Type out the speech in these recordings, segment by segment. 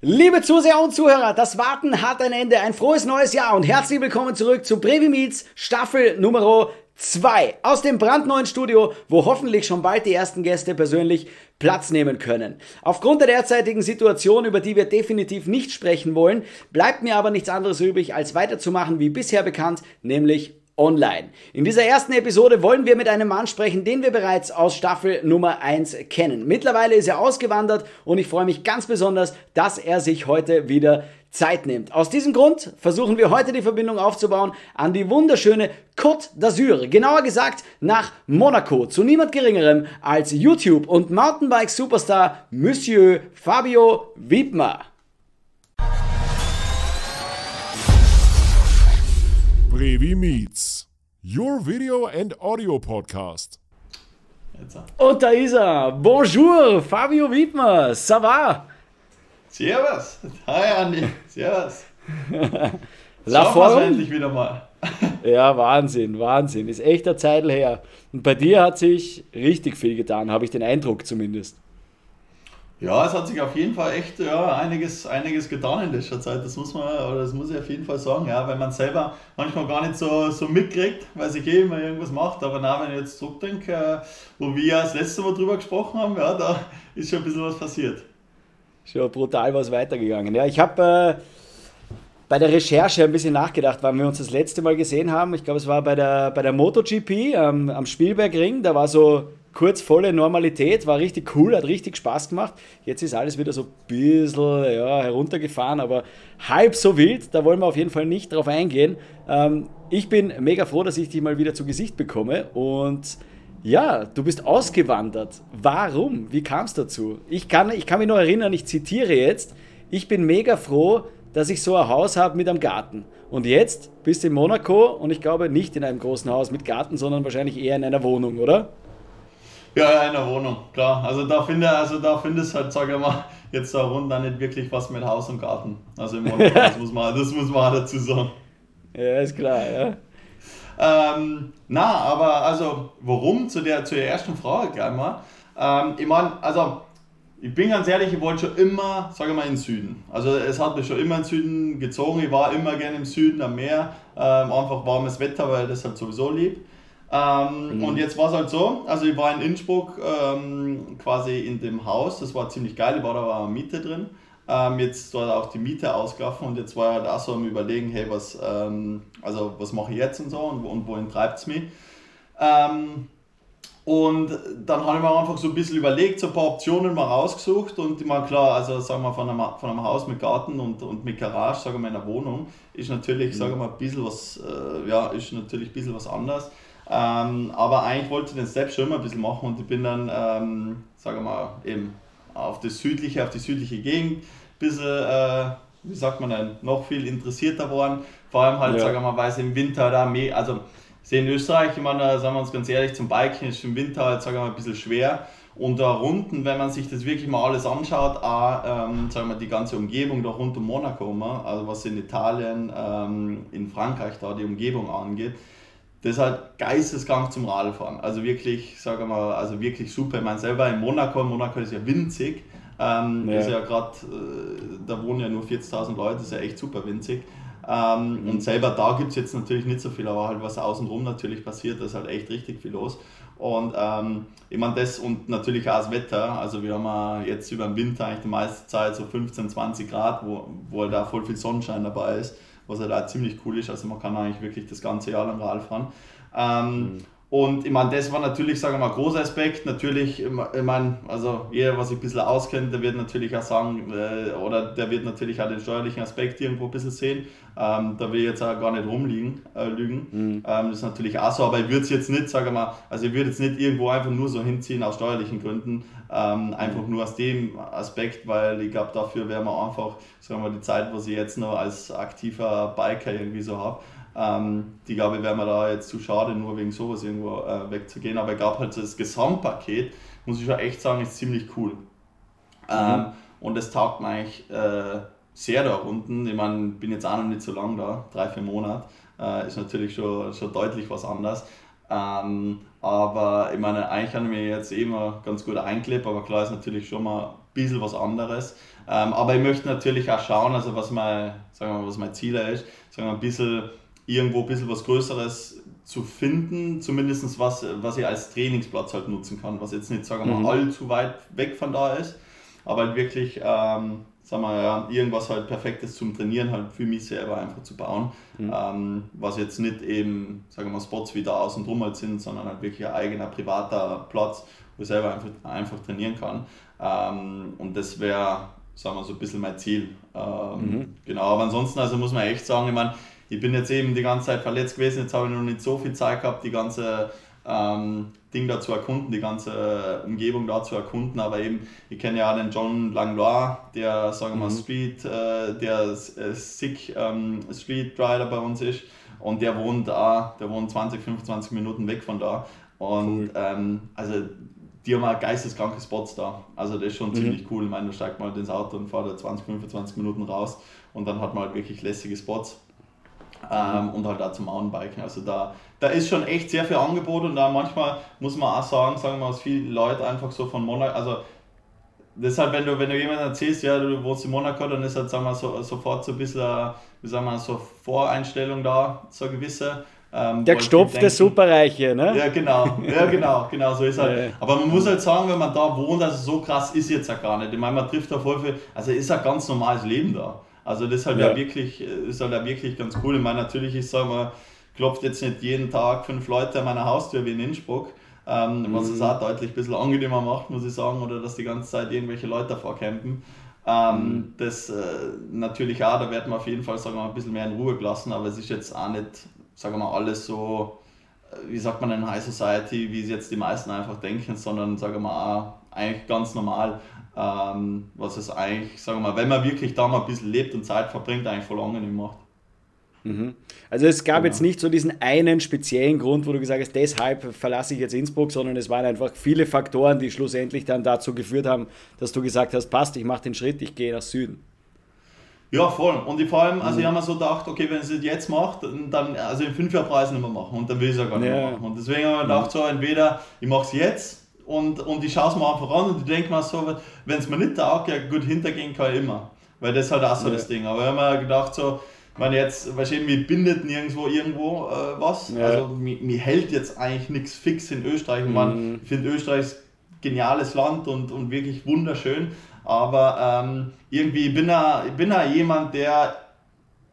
Liebe Zuseher und Zuhörer, das Warten hat ein Ende. Ein frohes neues Jahr und herzlich willkommen zurück zu Brevi Meets Staffel Nummer 2 aus dem brandneuen Studio, wo hoffentlich schon bald die ersten Gäste persönlich Platz nehmen können. Aufgrund der derzeitigen Situation, über die wir definitiv nicht sprechen wollen, bleibt mir aber nichts anderes übrig, als weiterzumachen wie bisher bekannt, nämlich online. In dieser ersten Episode wollen wir mit einem Mann sprechen, den wir bereits aus Staffel Nummer 1 kennen. Mittlerweile ist er ausgewandert und ich freue mich ganz besonders, dass er sich heute wieder Zeit nimmt. Aus diesem Grund versuchen wir heute die Verbindung aufzubauen an die wunderschöne Côte d'Azur, genauer gesagt nach Monaco, zu niemand geringerem als YouTube und Mountainbike Superstar Monsieur Fabio Wiedmer. Brevi Meets, your video and audio podcast. Und da ist er. Bonjour, Fabio Wiedmer. Ça va? Servus. Hi, Andi. Servus. La Form? endlich wieder mal. ja, Wahnsinn, Wahnsinn. Ist echt eine Zeit her. Und bei dir hat sich richtig viel getan, habe ich den Eindruck zumindest. Ja, es hat sich auf jeden Fall echt ja, einiges, einiges getan in letzter Zeit. Das muss man, oder das muss ich auf jeden Fall sagen, ja, weil man selber manchmal gar nicht so, so mitkriegt, weil sich eh immer irgendwas macht. Aber na, wenn ich jetzt zurückdenke, äh, wo wir das letzte Mal drüber gesprochen haben, ja, da ist schon ein bisschen was passiert. Schon brutal was weitergegangen. Ja, ich habe äh, bei der Recherche ein bisschen nachgedacht, wann wir uns das letzte Mal gesehen haben. Ich glaube, es war bei der, bei der MotoGP ähm, am Spielbergring. Da war so kurz volle Normalität, war richtig cool, hat richtig Spaß gemacht. Jetzt ist alles wieder so ein bisschen ja, heruntergefahren, aber halb so wild, da wollen wir auf jeden Fall nicht drauf eingehen. Ähm, ich bin mega froh, dass ich dich mal wieder zu Gesicht bekomme und ja, du bist ausgewandert. Warum? Wie kam es dazu? Ich kann, ich kann mich noch erinnern, ich zitiere jetzt, ich bin mega froh, dass ich so ein Haus habe mit einem Garten. Und jetzt bist du in Monaco und ich glaube nicht in einem großen Haus mit Garten, sondern wahrscheinlich eher in einer Wohnung, oder? Ja, in der Wohnung, klar. Also da finde also da findest halt, sag ich mal, jetzt da rund dann nicht wirklich was mit Haus und Garten. Also im Monaco, das muss man, das muss man dazu sagen. Ja, ist klar, ja. Ähm, na, aber also, warum? Zu der, zu der ersten Frage gleich mal. Ähm, ich meine, also, ich bin ganz ehrlich, ich wollte schon immer, sage ich mal, in den Süden. Also, es hat mich schon immer in den Süden gezogen. Ich war immer gerne im Süden am Meer. Ähm, einfach warmes Wetter, weil das halt sowieso lieb. Ähm, mhm. Und jetzt war es halt so, also ich war in Innsbruck ähm, quasi in dem Haus, das war ziemlich geil, ich war da war Miete drin. Ähm, jetzt dort auch die Miete ausgelaufen und jetzt war halt auch so am überlegen, hey, was, ähm, also was mache ich jetzt und so und, und wohin treibt es mich. Ähm, und dann habe ich mir einfach so ein bisschen überlegt, so ein paar Optionen mal rausgesucht und ich meine, klar, also sagen wir von einem, von einem Haus mit Garten und, und mit Garage, sagen wir in einer Wohnung, ist natürlich, mhm. sagen wir mal, ein bisschen was, äh, ja, ist natürlich ein bisschen was anderes. Ähm, aber eigentlich wollte ich den Step schon immer ein bisschen machen und ich bin dann, ähm, sagen wir mal, eben auf das südliche, auf die südliche Gegend ein bisschen, äh, wie sagt man denn, noch viel interessierter worden. Vor allem halt, ja. sagen wir mal, weil es im Winter da mehr, also in Österreich, ich meine, sagen wir uns ganz ehrlich, zum Biken ist im Winter halt, sagen wir mal, ein bisschen schwer. Und da unten, wenn man sich das wirklich mal alles anschaut, auch, ähm, sagen wir, die ganze Umgebung da rund um Monaco, also was in Italien, ähm, in Frankreich da die Umgebung angeht, das ist halt geisteskrank zum Radfahren. Also wirklich, sage mal, also wirklich super. Ich meine, selber in Monaco, Monaco ist ja winzig. Ähm, ja. Ist ja gerade, äh, da wohnen ja nur 40.000 Leute, das ist ja echt super winzig. Ähm, mhm. Und selber da gibt es jetzt natürlich nicht so viel, aber halt was außenrum natürlich passiert, da ist halt echt richtig viel los. Und ähm, ich meine, das und natürlich auch das Wetter. Also, wir haben jetzt über den Winter eigentlich die meiste Zeit so 15, 20 Grad, wo, wo da voll viel Sonnenschein dabei ist was halt auch ziemlich cool ist. Also man kann eigentlich wirklich das ganze Jahr lang Rad fahren. Ähm, mhm. Und ich meine, das war natürlich, sagen wir mal, ein großer Aspekt. Natürlich, ich meine, also jeder, was sich ein bisschen auskennt, der wird natürlich auch sagen, äh, oder der wird natürlich auch den steuerlichen Aspekt irgendwo ein bisschen sehen. Ähm, da will ich jetzt auch gar nicht rumliegen, äh, lügen. Mhm. Ähm, das ist natürlich auch so, aber ich würde es jetzt nicht, sagen wir mal, also ich würde jetzt nicht irgendwo einfach nur so hinziehen aus steuerlichen Gründen, ähm, einfach mhm. nur aus dem Aspekt, weil ich glaube, dafür wäre man einfach, sagen wir mal, die Zeit, was ich jetzt noch als aktiver Biker irgendwie so habe, ähm, die glaube ich, wäre mir da jetzt zu schade, nur wegen sowas irgendwo äh, wegzugehen. Aber ich glaube halt, das Gesamtpaket, muss ich schon echt sagen, ist ziemlich cool. Mhm. Ähm, und es taugt mir eigentlich äh, sehr da unten. Ich meine, bin jetzt auch noch nicht so lange da, drei, vier Monate. Äh, ist natürlich schon, schon deutlich was anderes. Ähm, Aber ich meine, eigentlich habe ich mir jetzt immer ganz gut eingelebt, aber klar ist natürlich schon mal ein bisschen was anderes. Ähm, aber ich möchte natürlich auch schauen, also was mein, sagen wir mal, was mein Ziel ist, sagen wir ein bisschen irgendwo ein bisschen was Größeres zu finden, zumindest was, was ich als Trainingsplatz halt nutzen kann, was jetzt nicht, sagen wir mal, mhm. allzu weit weg von da ist, aber halt wirklich, ähm, sagen wir ja, irgendwas halt Perfektes zum Trainieren halt für mich selber einfach zu bauen, mhm. ähm, was jetzt nicht eben, sagen wir mal, Spots wie da außen drum halt sind, sondern halt wirklich ein eigener privater Platz, wo ich selber einfach, einfach trainieren kann. Ähm, und das wäre, sagen wir so ein bisschen mein Ziel. Ähm, mhm. Genau, aber ansonsten also muss man echt sagen, ich meine, ich bin jetzt eben die ganze Zeit verletzt gewesen, jetzt habe ich noch nicht so viel Zeit gehabt, die ganze ähm, Ding da zu erkunden, die ganze Umgebung da zu erkunden, aber eben, ich kenne ja den John Langlois, der, sagen wir mal, mhm. Street, äh, der äh, Sick ähm, Street Rider bei uns ist und der wohnt da, der wohnt 20, 25 Minuten weg von da und cool. ähm, also die haben auch geisteskranke Spots da. Also das ist schon mhm. ziemlich cool. Ich meine, da steigt man halt ins Auto und fährt da 20, 25 Minuten raus und dann hat man halt wirklich lässige Spots ähm, und halt auch zum Mountainbiken. Also da, da ist schon echt sehr viel Angebot und da manchmal muss man auch sagen, sagen wir mal, dass viele Leute einfach so von Monaco, also deshalb, wenn du, wenn du jemandem erzählst, ja, du wohnst in Monaco, dann ist halt, sagen wir, so, sofort so ein bisschen, wie sagen wir, so Voreinstellung da, so gewisse. Ähm, der gestopfte Superreiche, ne? Ja, genau, ja, genau, genau, so ist halt. Ja. Aber man muss halt sagen, wenn man da wohnt, also so krass ist jetzt ja gar nicht. Ich meine, man trifft da voll viel, also ist ein ganz normales Leben da. Also das ist halt ja. ja wirklich, ist halt ja wirklich ganz cool. Ich meine, natürlich ist, sagen wir, klopft jetzt nicht jeden Tag fünf Leute an meiner Haustür wie in Innsbruck. Ähm, mhm. Was es auch deutlich ein bisschen angenehmer macht, muss ich sagen, oder dass die ganze Zeit irgendwelche Leute davor campen. Ähm, mhm. Das äh, natürlich auch, da werden wir auf jeden Fall sagen wir, ein bisschen mehr in Ruhe gelassen, aber es ist jetzt auch nicht, sagen wir mal, alles so, äh, wie sagt man in High Society, wie es jetzt die meisten einfach denken, sondern sagen wir mal auch eigentlich ganz normal ähm, was es eigentlich, sagen wir mal, wenn man wirklich da mal ein bisschen lebt und Zeit verbringt, eigentlich voll angenehm macht. Mhm. Also es gab genau. jetzt nicht so diesen einen speziellen Grund, wo du gesagt hast, deshalb verlasse ich jetzt Innsbruck, sondern es waren einfach viele Faktoren, die schlussendlich dann dazu geführt haben, dass du gesagt hast, passt, ich mache den Schritt, ich gehe nach Süden. Ja, voll. Und ich, vor allem, also mhm. ich habe mir so gedacht, okay, wenn ich es jetzt macht, dann, also in fünf Jahren Preis nicht mehr machen und dann will ich es ja gar nicht ja. mehr machen. Und deswegen habe ich mir gedacht, so entweder ich mache es jetzt und, und ich schaue es mir einfach an und ich denke mir so, wenn es mir nicht taugt, ja gut, hintergehen kann ich immer. Weil das ist halt auch so ja. das Ding. Aber ich habe mir gedacht, so, wenn jetzt, wahrscheinlich, mich bindet nirgendwo irgendwo äh, was. Ja. Also, mir, mir, hält jetzt eigentlich nichts fix in Österreich. Mhm. Man, ich finde Österreich ist ein geniales Land und, und wirklich wunderschön. Aber ähm, irgendwie, bin ich bin ja jemand, der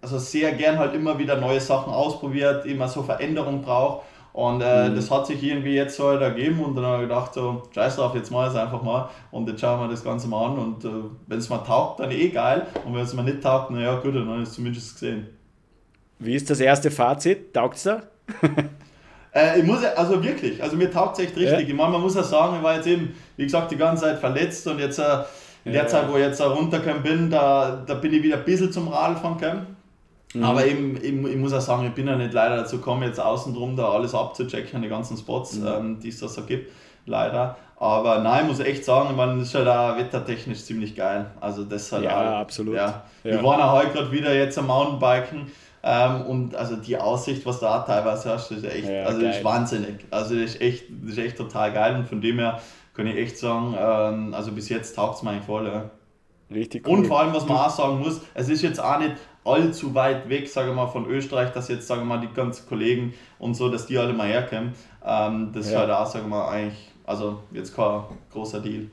also sehr gern halt immer wieder neue Sachen ausprobiert, immer so Veränderung braucht. Und äh, mhm. das hat sich irgendwie jetzt so halt ergeben und dann habe ich gedacht, so, scheiß drauf, jetzt mal es einfach mal und jetzt schauen wir das Ganze mal an und äh, wenn es mal taugt, dann eh geil und wenn es mal nicht taugt, naja gut, dann habe ich es zumindest gesehen. Wie ist das erste Fazit? Taugt es da? äh, ich muss, also wirklich, also mir taugt es echt richtig. Ja. Ich meine, man muss ja sagen, ich war jetzt eben, wie gesagt, die ganze Zeit verletzt und jetzt äh, in der ja. Zeit, wo ich jetzt runtergekommen bin, da, da bin ich wieder ein bisschen zum Radfahren gekommen. Mhm. Aber eben, ich, ich, muss auch sagen, ich bin ja nicht leider dazu gekommen, jetzt außen drum da alles abzuchecken, die ganzen Spots, mhm. ähm, die es da so gibt, leider. Aber nein, ich muss echt sagen, man ist halt auch wettertechnisch ziemlich geil. Also das ist halt ja, auch, absolut. Ja. Ja. Wir waren auch heute gerade wieder jetzt am Mountainbiken ähm, und also die Aussicht, was da teilweise hast, ist echt, ja, also das ist wahnsinnig. Also das ist echt, das ist echt total geil und von dem her kann ich echt sagen, ähm, also bis jetzt taugt es mir eigentlich voll. Ja. Richtig cool. Und vor allem, was man auch sagen muss, es ist jetzt auch nicht allzu weit weg, sage ich mal, von Österreich, dass jetzt, sagen wir mal, die ganzen Kollegen und so, dass die alle mal herkommen. Ähm, das ja. ist halt auch, sagen wir mal, eigentlich, also jetzt kein großer Deal.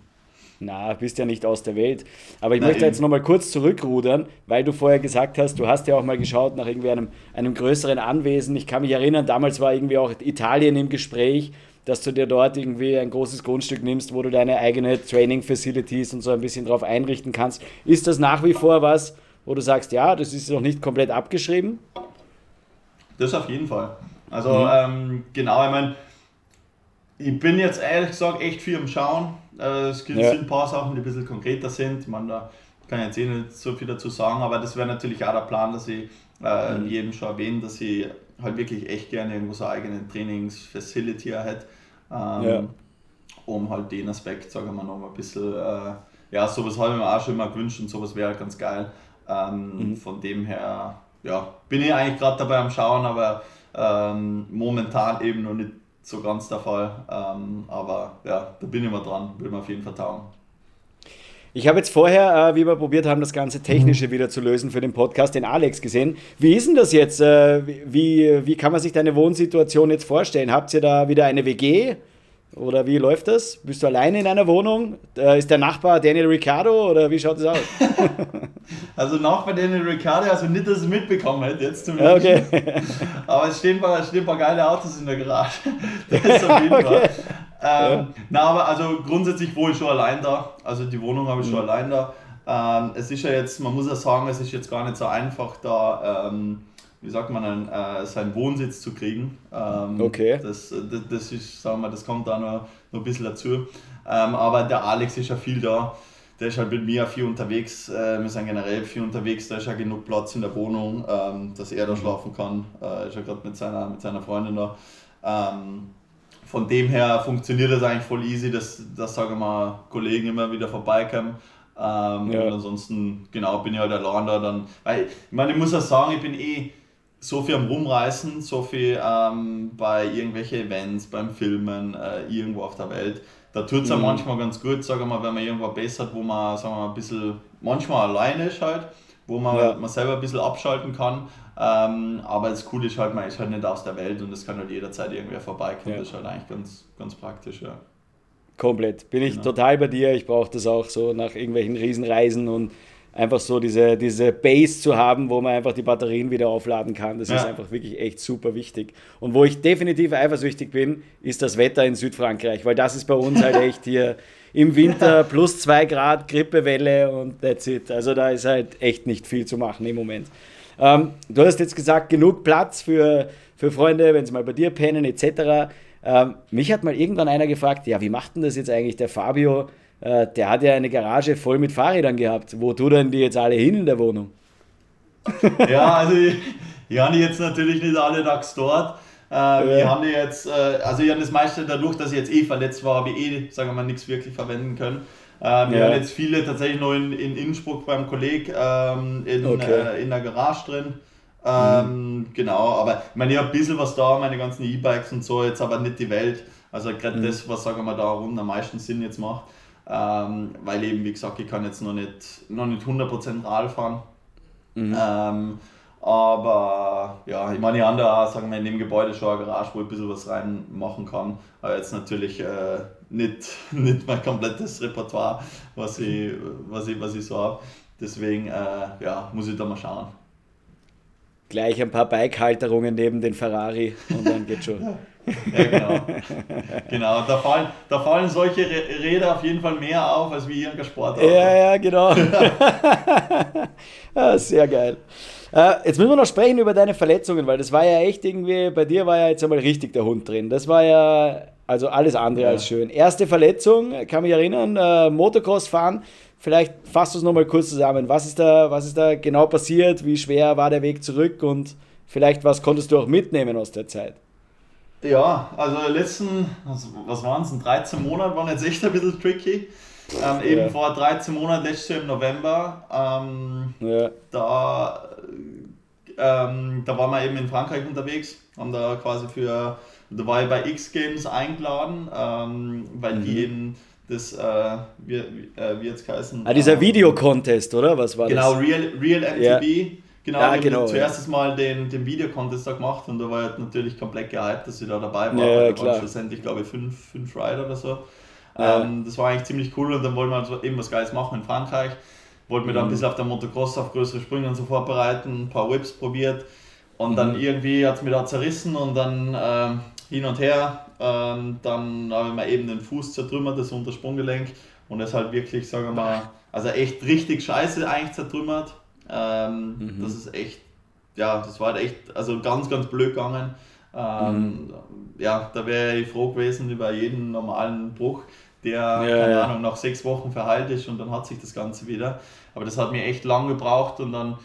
Na, bist ja nicht aus der Welt. Aber ich Nein, möchte eben. jetzt nochmal kurz zurückrudern, weil du vorher gesagt hast, du hast ja auch mal geschaut nach irgendwie einem, einem größeren Anwesen. Ich kann mich erinnern, damals war irgendwie auch Italien im Gespräch, dass du dir dort irgendwie ein großes Grundstück nimmst, wo du deine eigene Training Facilities und so ein bisschen drauf einrichten kannst. Ist das nach wie vor was, wo du sagst, ja, das ist noch nicht komplett abgeschrieben? Das auf jeden Fall. Also mhm. ähm, genau, ich meine, ich bin jetzt ehrlich gesagt echt viel am Schauen. Äh, es gibt ja. ein paar Sachen, die ein bisschen konkreter sind. Man da kann ich jetzt eh nicht so viel dazu sagen, aber das wäre natürlich auch der Plan, dass ich äh, mhm. jedem schon erwähne, dass ich halt wirklich echt gerne irgendwo so eine eigene Trainingsfacility hätte, ähm, ja. um halt den Aspekt, sagen wir mal, noch ein bisschen, äh, ja, sowas habe ich mir auch schon immer gewünscht und sowas wäre halt ganz geil. Ähm, mhm. Von dem her, ja, bin ich eigentlich gerade dabei am Schauen, aber ähm, momentan eben noch nicht so ganz der Fall. Ähm, aber ja, da bin ich mal dran, will mir auf jeden Fall taugen. Ich habe jetzt vorher, äh, wie wir probiert haben, das ganze Technische mhm. wieder zu lösen für den Podcast, den Alex gesehen. Wie ist denn das jetzt? Äh, wie, wie kann man sich deine Wohnsituation jetzt vorstellen? Habt ihr da wieder eine WG? Oder wie läuft das? Bist du alleine in einer Wohnung? Äh, ist der Nachbar Daniel Ricciardo oder wie schaut es aus? also Nachbar Daniel Ricciardo, also nicht, dass ich mitbekommen hätte, jetzt zumindest. Okay. Aber es stehen, ein paar, stehen ein paar geile Autos in der Garage. Das ist auf jeden okay. Fall. Ähm, ja. Na, aber also grundsätzlich ich schon allein da. Also die Wohnung habe ich mhm. schon allein da. Ähm, es ist ja jetzt, man muss ja sagen, es ist jetzt gar nicht so einfach da, ähm, wie sagt man, äh, seinen Wohnsitz zu kriegen. Ähm, okay. Das, das, das, ist, sagen wir, das kommt da noch, noch ein bisschen dazu. Ähm, aber der Alex ist ja viel da. Der ist halt mit mir viel unterwegs. Äh, wir sind generell viel unterwegs. Da ist ja genug Platz in der Wohnung, ähm, dass er da mhm. schlafen kann. Äh, ist ja gerade mit seiner, mit seiner Freundin da. Ähm, von dem her funktioniert das eigentlich voll easy, dass, dass sage ich mal, Kollegen immer wieder vorbeikommen. Ähm, ja. Und ansonsten, genau, bin ich halt allein da dann. Weil, ich meine, ich muss ja sagen, ich bin eh so viel am Rumreisen, so viel ähm, bei irgendwelchen Events, beim Filmen, äh, irgendwo auf der Welt. Da tut es ja mhm. manchmal ganz gut, sage mal, wenn man irgendwo besser hat, wo man, sagen wir mal, ein bisschen, manchmal alleine ist halt, wo man, ja. man selber ein bisschen abschalten kann. Ähm, aber das Coole ist halt, man ist halt nicht aus der Welt und es kann halt jederzeit irgendwer vorbeikommen. Ja. Das ist halt eigentlich ganz, ganz praktisch, ja. Komplett. Bin ich genau. total bei dir. Ich brauche das auch so nach irgendwelchen Riesenreisen und einfach so diese, diese Base zu haben, wo man einfach die Batterien wieder aufladen kann. Das ja. ist einfach wirklich echt super wichtig. Und wo ich definitiv eifersüchtig bin, ist das Wetter in Südfrankreich, weil das ist bei uns halt echt hier im Winter plus zwei Grad, Grippewelle und that's it. Also da ist halt echt nicht viel zu machen im Moment. Ähm, du hast jetzt gesagt, genug Platz für, für Freunde, wenn sie mal bei dir pennen, etc. Ähm, mich hat mal irgendwann einer gefragt, ja, wie macht denn das jetzt eigentlich der Fabio? Äh, der hat ja eine Garage voll mit Fahrrädern gehabt. Wo tun denn die jetzt alle hin in der Wohnung? Ja, also ich, habe jetzt natürlich nicht alle Tags dort. Äh, ja. Ich habe jetzt, äh, also ich habe das meiste dadurch, dass ich jetzt eh verletzt war, habe ich eh, sagen wir mal, nichts wirklich verwenden können. Ähm, wir ja. haben jetzt viele tatsächlich nur in, in Innsbruck beim Kollegen ähm, in, okay. äh, in der Garage drin. Ähm, mhm. Genau, aber ich meine, ich habe ein bisschen was da, meine ganzen E-Bikes und so, jetzt aber nicht die Welt. Also gerade mhm. das, was sagen wir da rund am meisten Sinn jetzt macht. Ähm, weil eben, wie gesagt, ich kann jetzt noch nicht, noch nicht 100% Rad fahren. Mhm. Ähm, aber ja, ich meine, ich habe da auch, sagen wir, in dem Gebäude schon eine Garage, wo ich ein bisschen was reinmachen kann. Aber jetzt natürlich äh, nicht, nicht mein komplettes Repertoire, was ich, was ich, was ich so habe. Deswegen äh, ja, muss ich da mal schauen. Gleich ein paar Bike-Halterungen neben den Ferrari und dann geht schon. ja, genau. genau. Da, fallen, da fallen solche Räder auf jeden Fall mehr auf als wie irgendein Sportauto. Ja, ja, genau. ah, sehr geil. Äh, jetzt müssen wir noch sprechen über deine Verletzungen, weil das war ja echt irgendwie, bei dir war ja jetzt einmal richtig der Hund drin. Das war ja also alles andere ja. als schön. Erste Verletzung, kann mich erinnern, äh, Motocross fahren. Vielleicht fasst du es nochmal kurz zusammen. Was ist, da, was ist da genau passiert? Wie schwer war der Weg zurück? Und vielleicht was konntest du auch mitnehmen aus der Zeit? Ja, also letzten, was waren es, 13 Monate waren jetzt echt ein bisschen tricky. Ähm, eben ja. vor 13 Monaten, letztes Jahr im November, ähm, ja. da, ähm, da waren wir eben in Frankreich unterwegs, haben da quasi für, da war ich bei X Games eingeladen, ähm, weil mhm. die eben das, äh, wie, äh, wie jetzt heißen. Ah, dieser ähm, Videocontest, oder? Was war genau, das? Genau, Real, Real MTV. Ja. Genau, ja, genau, zuerst ja. mal den, den Videocontest da gemacht und da war ich natürlich komplett gehypt, dass ich da dabei war. Ja, da waren schlussendlich, glaube ich, fünf, fünf Rider oder so. Ähm, das war eigentlich ziemlich cool und dann wollten wir also eben was Geiles machen in Frankreich. Wollten wir dann ein mhm. bisschen auf der Motocross auf größere Sprünge und so vorbereiten, ein paar Whips probiert und mhm. dann irgendwie hat es mir da zerrissen und dann ähm, hin und her. Ähm, dann habe ich mir eben den Fuß zertrümmert, das Untersprunggelenk und das halt wirklich, sagen wir mal, also echt richtig scheiße eigentlich zertrümmert. Ähm, mhm. Das ist echt, ja, das war halt echt, also ganz, ganz blöd gegangen. Ähm, mhm. Ja, da wäre ich froh gewesen über jeden normalen Bruch der, ja, keine ja. Ahnung, nach sechs Wochen verheilt ist und dann hat sich das Ganze wieder. Aber das hat mir echt lang gebraucht und dann,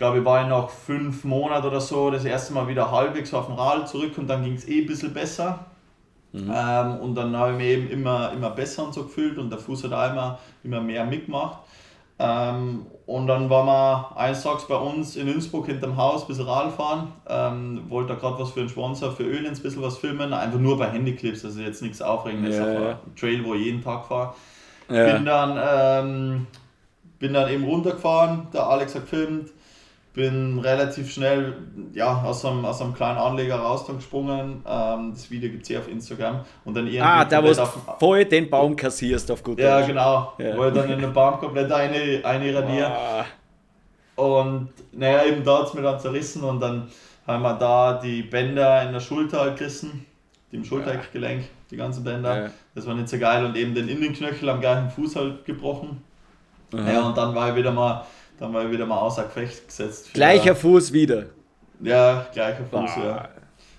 glaube ich, war ich nach fünf Monaten oder so das erste Mal wieder halbwegs auf dem Rad zurück und dann ging es eh ein bisschen besser. Mhm. Ähm, und dann habe ich mich eben immer, immer besser und so gefühlt und der Fuß hat auch immer, immer mehr mitgemacht. Ähm, und dann waren wir eines Tages bei uns in Innsbruck hinterm Haus ein bisschen Radl fahren. Ähm, wollte da gerade was für einen Sponsor, für Öl ein bisschen was filmen. Einfach nur bei Handyclips, also jetzt nichts Aufregendes. Ja, ja. Trail, wo ich jeden Tag fahre. Ja. Bin, dann, ähm, bin dann eben runtergefahren, der Alex hat gefilmt. Bin relativ schnell ja, aus, einem, aus einem kleinen Anleger raus dann gesprungen. Ähm, das Video gibt es eh auf Instagram. Und dann irgendwie Ah, da wo du voll den Baum kassierst auf gut Ja, Deutsch. genau. Ja. Wo ich dann in den Baum komplett eine, eine radiere. Ah, Und naja, eben da hat es mir dann zerrissen und dann haben wir da die Bänder in der Schulter halt gerissen, die im Schultergelenk, die ganzen Bänder. Ja. Das war nicht so geil und eben den Innenknöchel am gleichen Fuß halt gebrochen. aha. Ja, und dann war ich wieder mal, dann war ich wieder mal außer Gefecht gesetzt. für- Gleicher Fuß wieder. Ja, gleicher Fuß, Ah.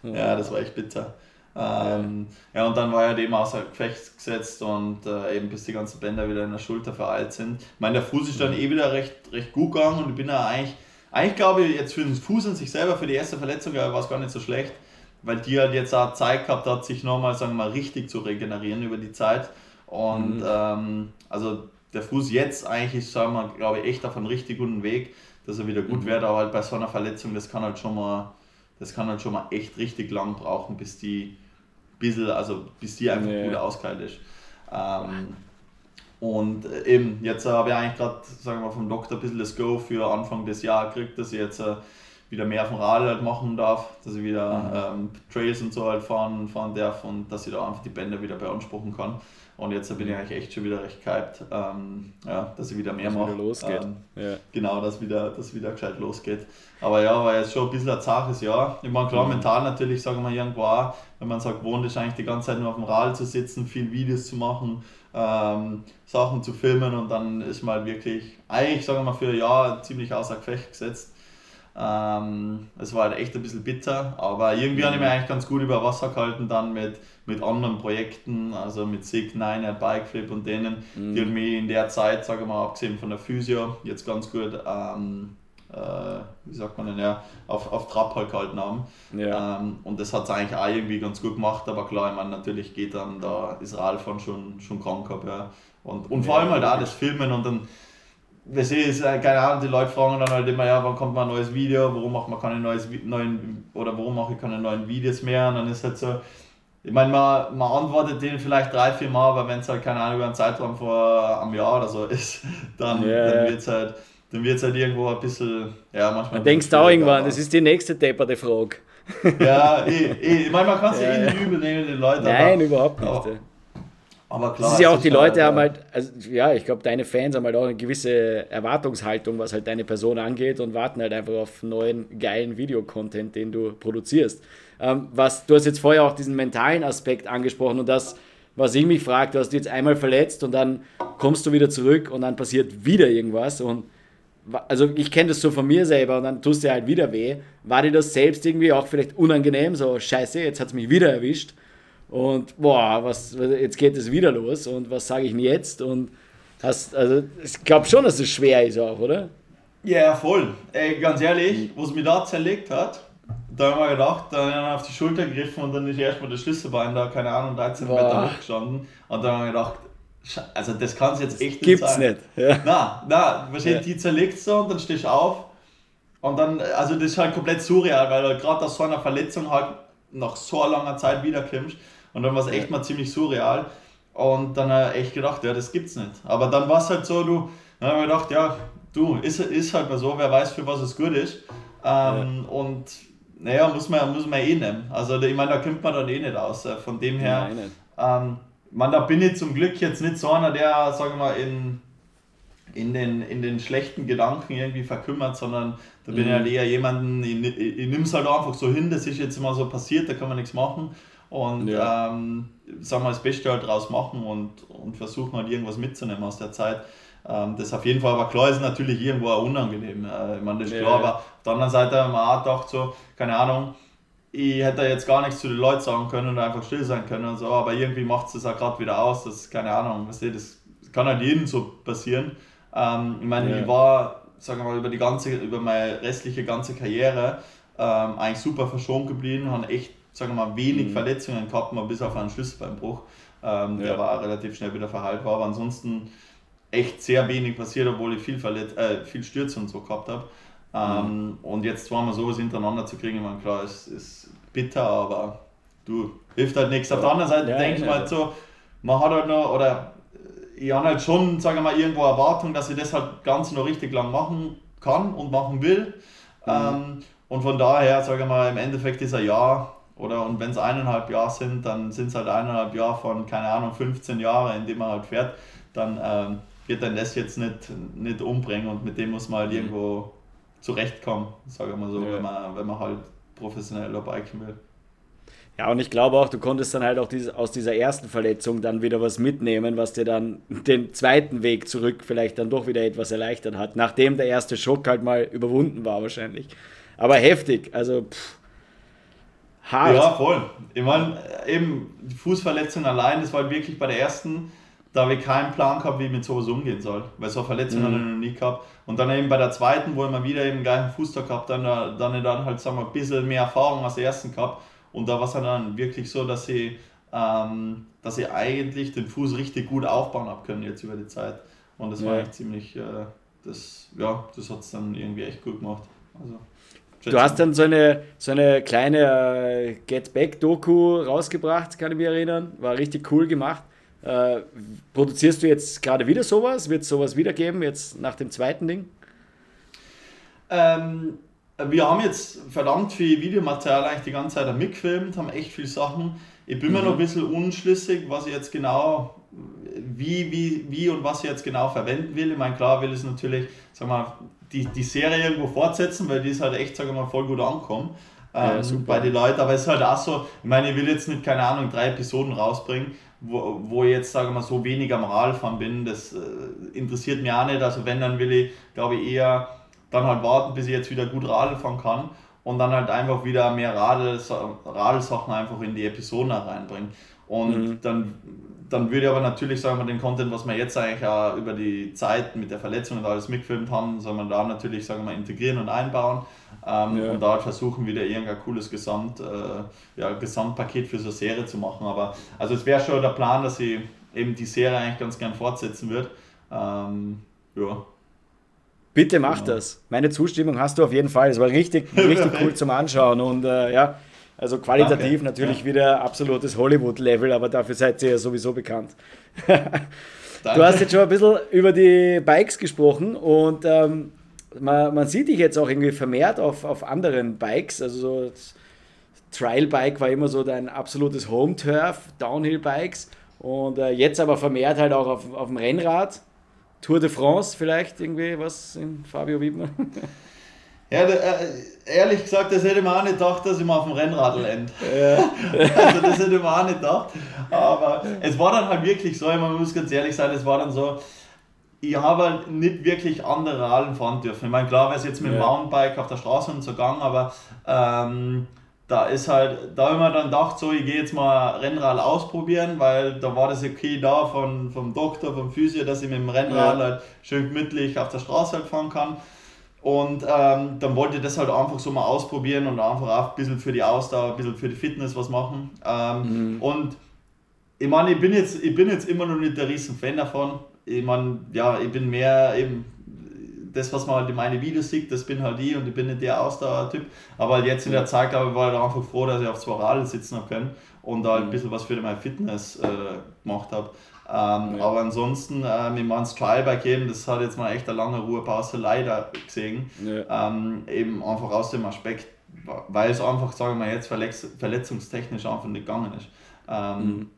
ja. Ja, das war echt bitter. Ähm, ja, und dann war er dem außer Gefecht gesetzt und äh, eben bis die ganzen Bänder wieder in der Schulter verheilt sind. Ich meine, der Fuß ist dann eh wieder recht, recht gut gegangen und ich bin da eigentlich, eigentlich glaube ich, jetzt für den Fuß an sich selber, für die erste Verletzung war es gar nicht so schlecht, weil die halt jetzt auch Zeit gehabt hat, sich nochmal, sagen wir mal, richtig zu regenerieren über die Zeit. Und ähm, also der Fuß jetzt eigentlich ist, sagen wir, glaube ich, echt auf einem richtig guten Weg, dass er wieder gut wird, aber halt bei so einer Verletzung, das kann halt schon mal, das kann halt schon mal echt richtig lang brauchen, bis die bisschen, also bis die einfach Ja. gut ausgeheilt ist. Ähm, und äh, eben, jetzt habe ich eigentlich gerade, sagen wir vom Doktor ein bisschen das Go für Anfang des Jahres gekriegt, dass ich jetzt äh, wieder mehr auf dem Rad halt machen darf, dass ich wieder ähm, Trails und so halt fahren, fahren darf und dass ich da einfach die Bänder wieder beanspruchen kann. Und jetzt bin ich eigentlich echt schon wieder recht gehypt, ähm, ja, dass ich wieder mehr Dass mache. wieder losgeht. Ähm, Ja. genau, dass wieder, dass wieder gescheit losgeht. Aber ja, war jetzt schon ein bisschen ein zaches Jahr. Ich meine, klar, mental natürlich, sagen wir irgendwo auch, wenn man sagt, gewohnt ist eigentlich die ganze Zeit nur auf dem Rad zu sitzen, viel Videos zu machen, ähm, Sachen zu filmen und dann ist man halt wirklich, eigentlich sagen wir mal für ein Jahr ziemlich außer Gefecht gesetzt. Ähm, es war halt echt ein bisschen bitter, aber irgendwie habe ich mich eigentlich ganz gut über Wasser gehalten dann mit, mit anderen Projekten, also mit Sig, Nine, Bikeflip und denen, die haben mich in der Zeit, sage ich mal, abgesehen von der Physio, jetzt ganz gut, ähm, äh, wie sagt man denn, ja, auf, auf Trab halt gehalten haben. Ja. Ähm, und das hat es eigentlich auch irgendwie ganz gut gemacht, aber klar, ich meine, natürlich geht dann da ist Radfahren schon, schon krank ab, ja. Und, und vor Ja, allem halt auch das Filmen und dann, wir sehen es, äh, keine Ahnung, die Leute fragen dann halt immer, ja, wann kommt mal ein neues Video, warum macht man keine neues, neuen, oder warum mache ich keine neuen Videos mehr und dann ist halt so, ich meine, man, man antwortet denen vielleicht drei, vier Mal, aber wenn es halt, keine Ahnung, über einen Zeitraum vor einem Jahr oder so ist, dann, Ja, dann wird es halt, dann wird's halt irgendwo ein bisschen, ja, manchmal. Man denkst auch irgendwann, das ist die nächste depperte Frage. Ja, eh, eh. ich meine, man kann es ja, eh ja. nicht übel nehmen, den Leuten. Nein, aber, überhaupt nicht. aber-. Aber klar. Das ist ja es auch, die Leute halt, haben halt, also ja, ich glaube, deine Fans haben halt auch eine gewisse Erwartungshaltung, was halt deine Person angeht und warten halt einfach auf neuen, geilen Videocontent, den du produzierst. Ähm, was, du hast jetzt vorher auch diesen mentalen Aspekt angesprochen und das, was ich mich frage, du hast dich jetzt einmal verletzt und dann kommst du wieder zurück und dann passiert wieder irgendwas und also ich kenne das so von mir selber und dann tust dir halt wieder weh. War dir das selbst irgendwie auch vielleicht unangenehm, so scheiße, jetzt hat es mich wieder erwischt und boah, was, jetzt geht es wieder los und was sage ich denn jetzt? Und hast, also ich glaube schon, dass es schwer ist auch, oder? Ja, voll. Ey, ganz ehrlich, was mich da zerlegt hat, da haben wir gedacht, dann auf die Schulter gegriffen und dann ist erstmal das Schlüsselbein da, keine Ahnung, 13 Boah. Meter hochgestanden. Und dann haben wir gedacht, also das kann es jetzt echt Gibt's sein. nicht. Ja. Na, na, wahrscheinlich Ja. die zerlegt so und dann stehst du auf. Und dann, also das ist halt komplett surreal, weil du gerade aus so einer Verletzung halt nach so langer Zeit wiederkommst. Und dann war es echt mal ziemlich surreal. Und dann habe ich echt gedacht, ja, das gibt's nicht. Aber dann war es halt so, du, dann habe ich gedacht, ja, du, ist, ist halt mal so, wer weiß, für was es gut ist. Ähm, Und naja, muss man, muss man eh nehmen. Also ich meine, da kommt man dann eh nicht aus. Äh, Von dem her, ähm, man, da bin ich zum Glück jetzt nicht so einer, der, sagen wir mal, in, in, den, in den schlechten Gedanken irgendwie verkümmert, sondern da bin ich halt eher jemanden, ich, ich, ich nehme es halt einfach so hin, das ist jetzt immer so passiert, da kann man nichts machen. Und Ja. ähm, sagen wir das Beste halt draus machen und, und versuchen halt irgendwas mitzunehmen aus der Zeit. Ähm, das auf jeden Fall, aber klar ist natürlich irgendwo auch unangenehm. Äh, ich meine, das ist Ja, klar, ja. aber auf der anderen Seite haben wir auch gedacht, so, keine Ahnung, ich hätte jetzt gar nichts zu den Leuten sagen können und einfach still sein können und so, aber irgendwie macht es das auch gerade wieder aus, das keine Ahnung, weißt du, das kann halt jedem so passieren. Ähm, ich meine, Ja. ich war, sagen wir mal, über die ganze, über meine restliche ganze Karriere ähm, eigentlich super verschont geblieben, habe echt, sagen wir mal, wenig Verletzungen gehabt, mal bis auf einen Schlüsselbeinbruch, ähm, Ja. der war relativ schnell wieder verheilt war, aber ansonsten echt sehr wenig passiert, obwohl ich viel, äh, viel Stürze und so gehabt habe. Ähm, mhm. Und jetzt zweimal sowas hintereinander zu kriegen, ich meine, klar, es ist bitter, aber du, hilft halt nichts. Auf der anderen Seite ja, denke ich ja, mal halt so, man hat halt noch, oder ich habe halt schon, sagen wir mal, irgendwo Erwartung, dass ich das halt ganz noch richtig lang machen kann und machen will. Mhm. Ähm, und von daher, sage ich mal, im Endeffekt ist ein Jahr oder und wenn es eineinhalb Jahre sind, dann sind es halt eineinhalb Jahre von, keine Ahnung, 15 Jahre, in dem man halt fährt, dann ähm, wird dann das jetzt nicht, nicht umbringen und mit dem muss man halt mhm. irgendwo zurechtkommen, sage ich mal so, ja. wenn, man, wenn man halt professionell biken will. Ja, und ich glaube auch, du konntest dann halt auch diese, aus dieser ersten Verletzung dann wieder was mitnehmen, was dir dann den zweiten Weg zurück vielleicht dann doch wieder etwas erleichtert hat, nachdem der erste Schock halt mal überwunden war wahrscheinlich. Aber heftig, also pff, hart. Ja, voll. Ich meine, eben die Fußverletzung allein, das war halt wirklich bei der ersten, da habe ich keinen Plan gehabt, wie ich mit sowas umgehen soll, weil so Verletzungen mhm. habe ich noch nie gehabt. Und dann eben bei der zweiten, wo ich mal wieder eben gleichen Fußtag gehabt dann, dann, dann halt sagen wir, ein bisschen mehr Erfahrung als der ersten gehabt. Und da war es dann wirklich so, dass ich, ähm, dass ich eigentlich den Fuß richtig gut aufbauen habe können jetzt über die Zeit. Und das ja. war echt ziemlich, äh, das, ja, das hat es dann irgendwie echt gut gemacht. Also, Du hast dann so eine, so eine kleine äh, Get Back-Doku rausgebracht, kann ich mich erinnern. War richtig cool gemacht. Äh, produzierst du jetzt gerade wieder sowas? Wird es sowas wiedergeben, jetzt nach dem zweiten Ding? Ähm, wir haben jetzt verdammt viel Videomaterial eigentlich die ganze Zeit mitgefilmt, haben echt viele Sachen. Ich bin mhm. mir noch ein bisschen unschlüssig, was ich jetzt genau, wie, wie, wie und was ich jetzt genau verwenden will. Ich meine, klar will ich natürlich, sag mal, die, die Serie irgendwo fortsetzen, weil die ist halt echt, sage mal, voll gut ankommen ähm, ja, bei den Leuten. Aber es ist halt auch so, ich meine, ich will jetzt nicht, keine Ahnung, drei Episoden rausbringen, wo, wo ich jetzt, sage mal, so wenig am Radfahren bin. Das äh, interessiert mich auch nicht. Also wenn, dann will ich, glaube ich, eher dann halt warten, bis ich jetzt wieder gut Radl fahren kann und dann halt einfach wieder mehr Radl, Radelsachen einfach in die Episoden reinbringen. Und mhm. dann, dann würde ich aber natürlich, sagen wir, den Content, was wir jetzt eigentlich auch über die Zeit mit der Verletzung und alles mitgefilmt haben, soll man da natürlich, sagen wir, integrieren und einbauen ähm, ja. und da versuchen, wieder irgendein cooles Gesamt, äh, ja, Gesamtpaket für so eine Serie zu machen. Aber also es wäre schon der Plan, dass ich eben die Serie eigentlich ganz gern fortsetzen würde. Ähm, ja. Bitte mach genau. das. Meine Zustimmung hast du auf jeden Fall. Es war richtig, richtig cool zum Anschauen und äh, ja, also qualitativ Danke. natürlich ja. wieder absolutes Hollywood-Level, aber dafür seid ihr ja sowieso bekannt. du hast jetzt schon ein bisschen über die Bikes gesprochen und ähm, man, man, sieht dich jetzt auch irgendwie vermehrt auf, auf anderen Bikes. Also so Trial-Bike war immer so dein absolutes Home-Turf, Downhill-Bikes und äh, jetzt aber vermehrt halt auch auf, auf dem Rennrad. Tour de France vielleicht irgendwie was in Fabio Wiedmer? Ja, äh, ehrlich gesagt, das hätte ich mir auch nicht gedacht, dass ich mal auf dem Rennrad lande. Ja. also das hätte ich mir auch nicht gedacht. Aber es war dann halt wirklich so, man muss ganz ehrlich sein, es war dann so, ich habe halt nicht wirklich andere Radlen fahren dürfen. Ich meine, klar wäre es jetzt mit dem ja. Mountainbike auf der Straße und so gegangen, aber ähm, da ist halt, da habe ich mir dann gedacht, so, ich gehe jetzt mal Rennrad ausprobieren, weil da war das okay da von, vom Doktor, vom Physio, dass ich mit dem Rennrad ja. halt schön gemütlich auf der Straße halt fahren kann. Und ähm, dann wollte ich das halt einfach so mal ausprobieren und einfach auch ein bisschen für die Ausdauer, ein bisschen für die Fitness was machen. Ähm, mhm. Und ich meine, ich bin, jetzt, ich bin jetzt immer noch nicht der riesen Fan davon. Ich meine, ja, ich bin mehr eben das, was man halt in meine Videos sieht, das bin halt ich und ich bin nicht der Ausdauertyp. Aber halt jetzt in der Zeit, glaube ich, war ich einfach froh, dass ich auf zwei Radeln sitzen habe können und da halt ein mhm. bisschen was für meine Fitness äh, gemacht habe. Ähm, ja. Aber ansonsten, äh, mit meinem Trialbike eben, das hat jetzt mal echt eine lange Ruhepause leider gesehen. Ja. Ähm, eben einfach aus dem Aspekt, weil es einfach, sagen wir mal jetzt, verletz verletzungstechnisch einfach nicht gegangen ist. Ähm, mhm.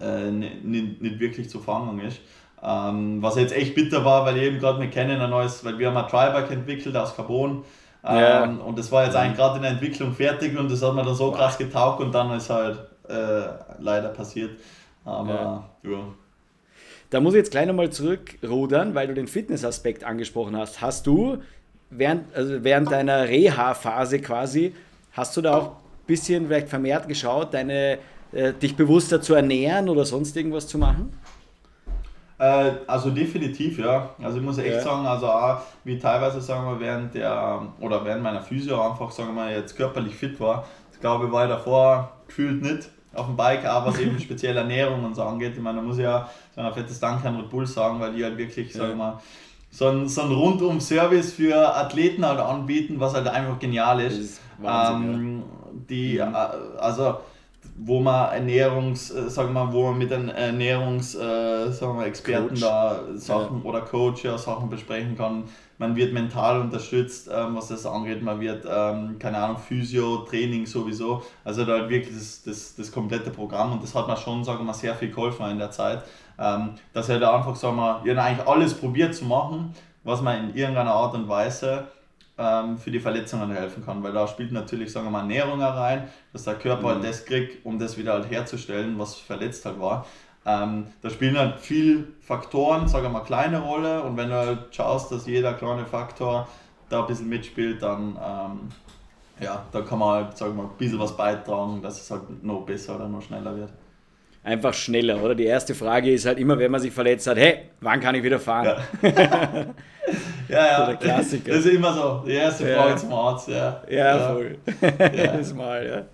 äh, nicht, nicht wirklich zu fangen ist. Ähm, was jetzt echt bitter war, weil eben gerade wir kennen ein neues, weil wir haben ein Trialbike entwickelt aus Carbon. Ähm, ja. Und das war jetzt eigentlich gerade in der Entwicklung fertig und das hat mir dann so krass getaugt und dann ist halt äh, leider passiert. Aber ja. ja. Da muss ich jetzt gleich nochmal zurückrudern, weil du den Fitnessaspekt angesprochen hast. Hast du während, also während deiner Reha-Phase quasi, hast du da auch ein bisschen vielleicht vermehrt geschaut, deine, äh, dich bewusster zu ernähren oder sonst irgendwas zu machen? Äh, also definitiv, ja. Also ich muss echt ja. sagen, also auch, wie teilweise sagen wir während der oder während meiner Physio einfach sagen wir jetzt körperlich fit war, ich glaube, war ich davor gefühlt nicht. Auf dem Bike, auch was eben speziell Ernährung und so angeht. Ich meine, da muss ich ja so ein fettes Dank an Red Bull sagen, weil die halt wirklich, ja. sag mal, so ein, so ein Rundum-Service für Athleten halt anbieten, was halt einfach genial ist. ist Wahnsinn, ähm, ja. Die, mhm. Äh, also wo man Ernährungs, äh, sagen wir mal, wo man mit den Ernährungs, äh, sagen wir, Experten Coach. da Sachen ja. oder Coach ja Sachen besprechen kann. Man wird mental unterstützt, ähm, was das angeht. Man wird, ähm, keine Ahnung, Physio, Training sowieso. Also da wirklich das, das, das komplette Programm und das hat mir schon, sagen wir mal, sehr viel geholfen in der Zeit. Ähm, dass er da einfach, sagen wir, ja, eigentlich alles probiert zu machen, was man in irgendeiner Art und Weise ähm, für die Verletzungen helfen kann, weil da spielt natürlich, sagen wir mal, Ernährung rein, dass der Körper mhm. halt das kriegt, um das wieder halt herzustellen, was verletzt halt war. Ähm, da spielen halt viele Faktoren, sagen wir mal, kleine Rolle und wenn du halt schaust, dass jeder kleine Faktor da ein bisschen mitspielt, dann ähm, ja, da kann man halt, sagen wir mal, ein bisschen was beitragen, dass es halt noch besser oder noch schneller wird einfach schneller, oder? Die erste Frage ist halt immer, wenn man sich verletzt hat, hey, wann kann ich wieder fahren? Ja, ja, ja. der Klassiker. Das ist immer so, die erste Frage ja. zum Arzt, ja. Ja, ja. voll. Ja. Mal,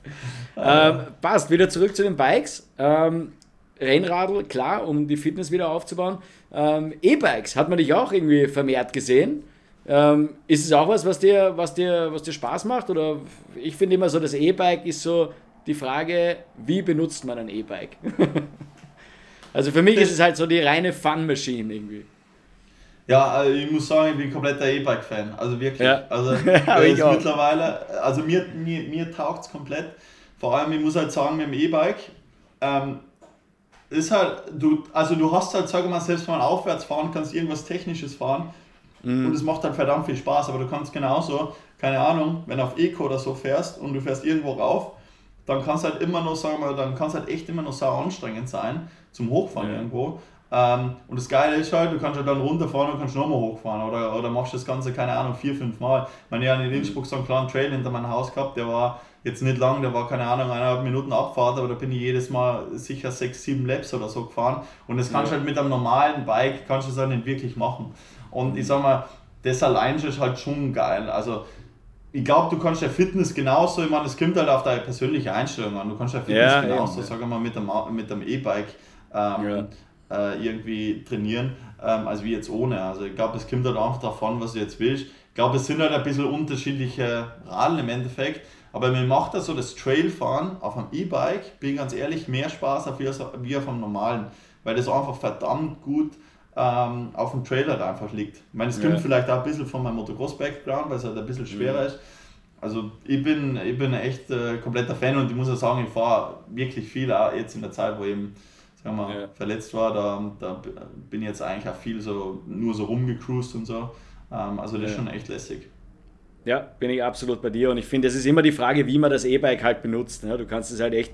ja. Ähm, passt, wieder zurück zu den Bikes. Ähm, Rennradl, klar, um die Fitness wieder aufzubauen. Ähm, E-Bikes, hat man dich auch irgendwie vermehrt gesehen? Ähm, ist es auch was, was dir, was, dir, was dir Spaß macht? Oder ich finde immer so, das E-Bike ist so die Frage, wie benutzt man ein E-Bike? also für mich das ist es halt so die reine Fun-Machine irgendwie. Ja, also ich muss sagen, ich bin kompletter E-Bike-Fan. Also wirklich. Ja. Also ist mittlerweile, also mir, mir, mir taugt es komplett. Vor allem, ich muss halt sagen, mit dem E-Bike, ähm, ist halt, du, also du hast halt, sag mal, selbst wenn man aufwärts fahren kannst, irgendwas Technisches fahren mhm. und es macht halt verdammt viel Spaß, aber du kannst genauso, keine Ahnung, wenn du auf Eco oder so fährst und du fährst irgendwo rauf dann kann es halt immer noch, sagen wir, dann kann es halt echt immer noch sau anstrengend sein zum Hochfahren ja. irgendwo. Ähm, und das Geile ist halt, du kannst halt dann runterfahren und kannst nochmal hochfahren oder, oder machst das Ganze, keine Ahnung, vier, fünf Mal. Ich meine, ich habe in Innsbruck so einen kleinen Trail hinter meinem Haus gehabt, der war jetzt nicht lang, der war keine Ahnung, eineinhalb Minuten Abfahrt, aber da bin ich jedes Mal sicher sechs, sieben Laps oder so gefahren. Und das kannst du ja. halt mit einem normalen Bike, kannst du das halt nicht wirklich machen. Und ich sag mal, das allein ist halt schon geil. Also ich glaube, du kannst ja Fitness genauso, ich meine, es kommt halt auf deine persönliche Einstellung an. Du kannst ja Fitness ja, genauso, sagen wir mal, mit dem, mit dem E-Bike ähm, ja. Äh, irgendwie trainieren, ähm, als wie jetzt ohne. Also ich glaube, es kommt halt einfach davon, was du jetzt willst. Ich glaube, es sind halt ein bisschen unterschiedliche Radeln im Endeffekt, aber mir macht das so das Trailfahren auf einem E-Bike, bin ganz ehrlich, mehr Spaß auf wie auf einem normalen, weil das einfach verdammt gut ähm, auf dem Trailer da einfach liegt. Ich meine, es kommt ja. vielleicht auch ein bisschen von meinem Motocross-Background, weil es halt ein bisschen schwerer mhm. ist. Also ich bin, ich bin echt äh, kompletter Fan und ich muss auch sagen, ich fahre wirklich viel, auch jetzt in der Zeit, wo eben sagen wir, ja. verletzt war, da, da bin ich jetzt eigentlich auch viel so nur so rumgecruised und so. Ähm, also das ja. ist schon echt lässig. Ja, bin ich absolut bei dir und ich finde, es ist immer die Frage, wie man das E-Bike halt benutzt. Ne? Du kannst es halt echt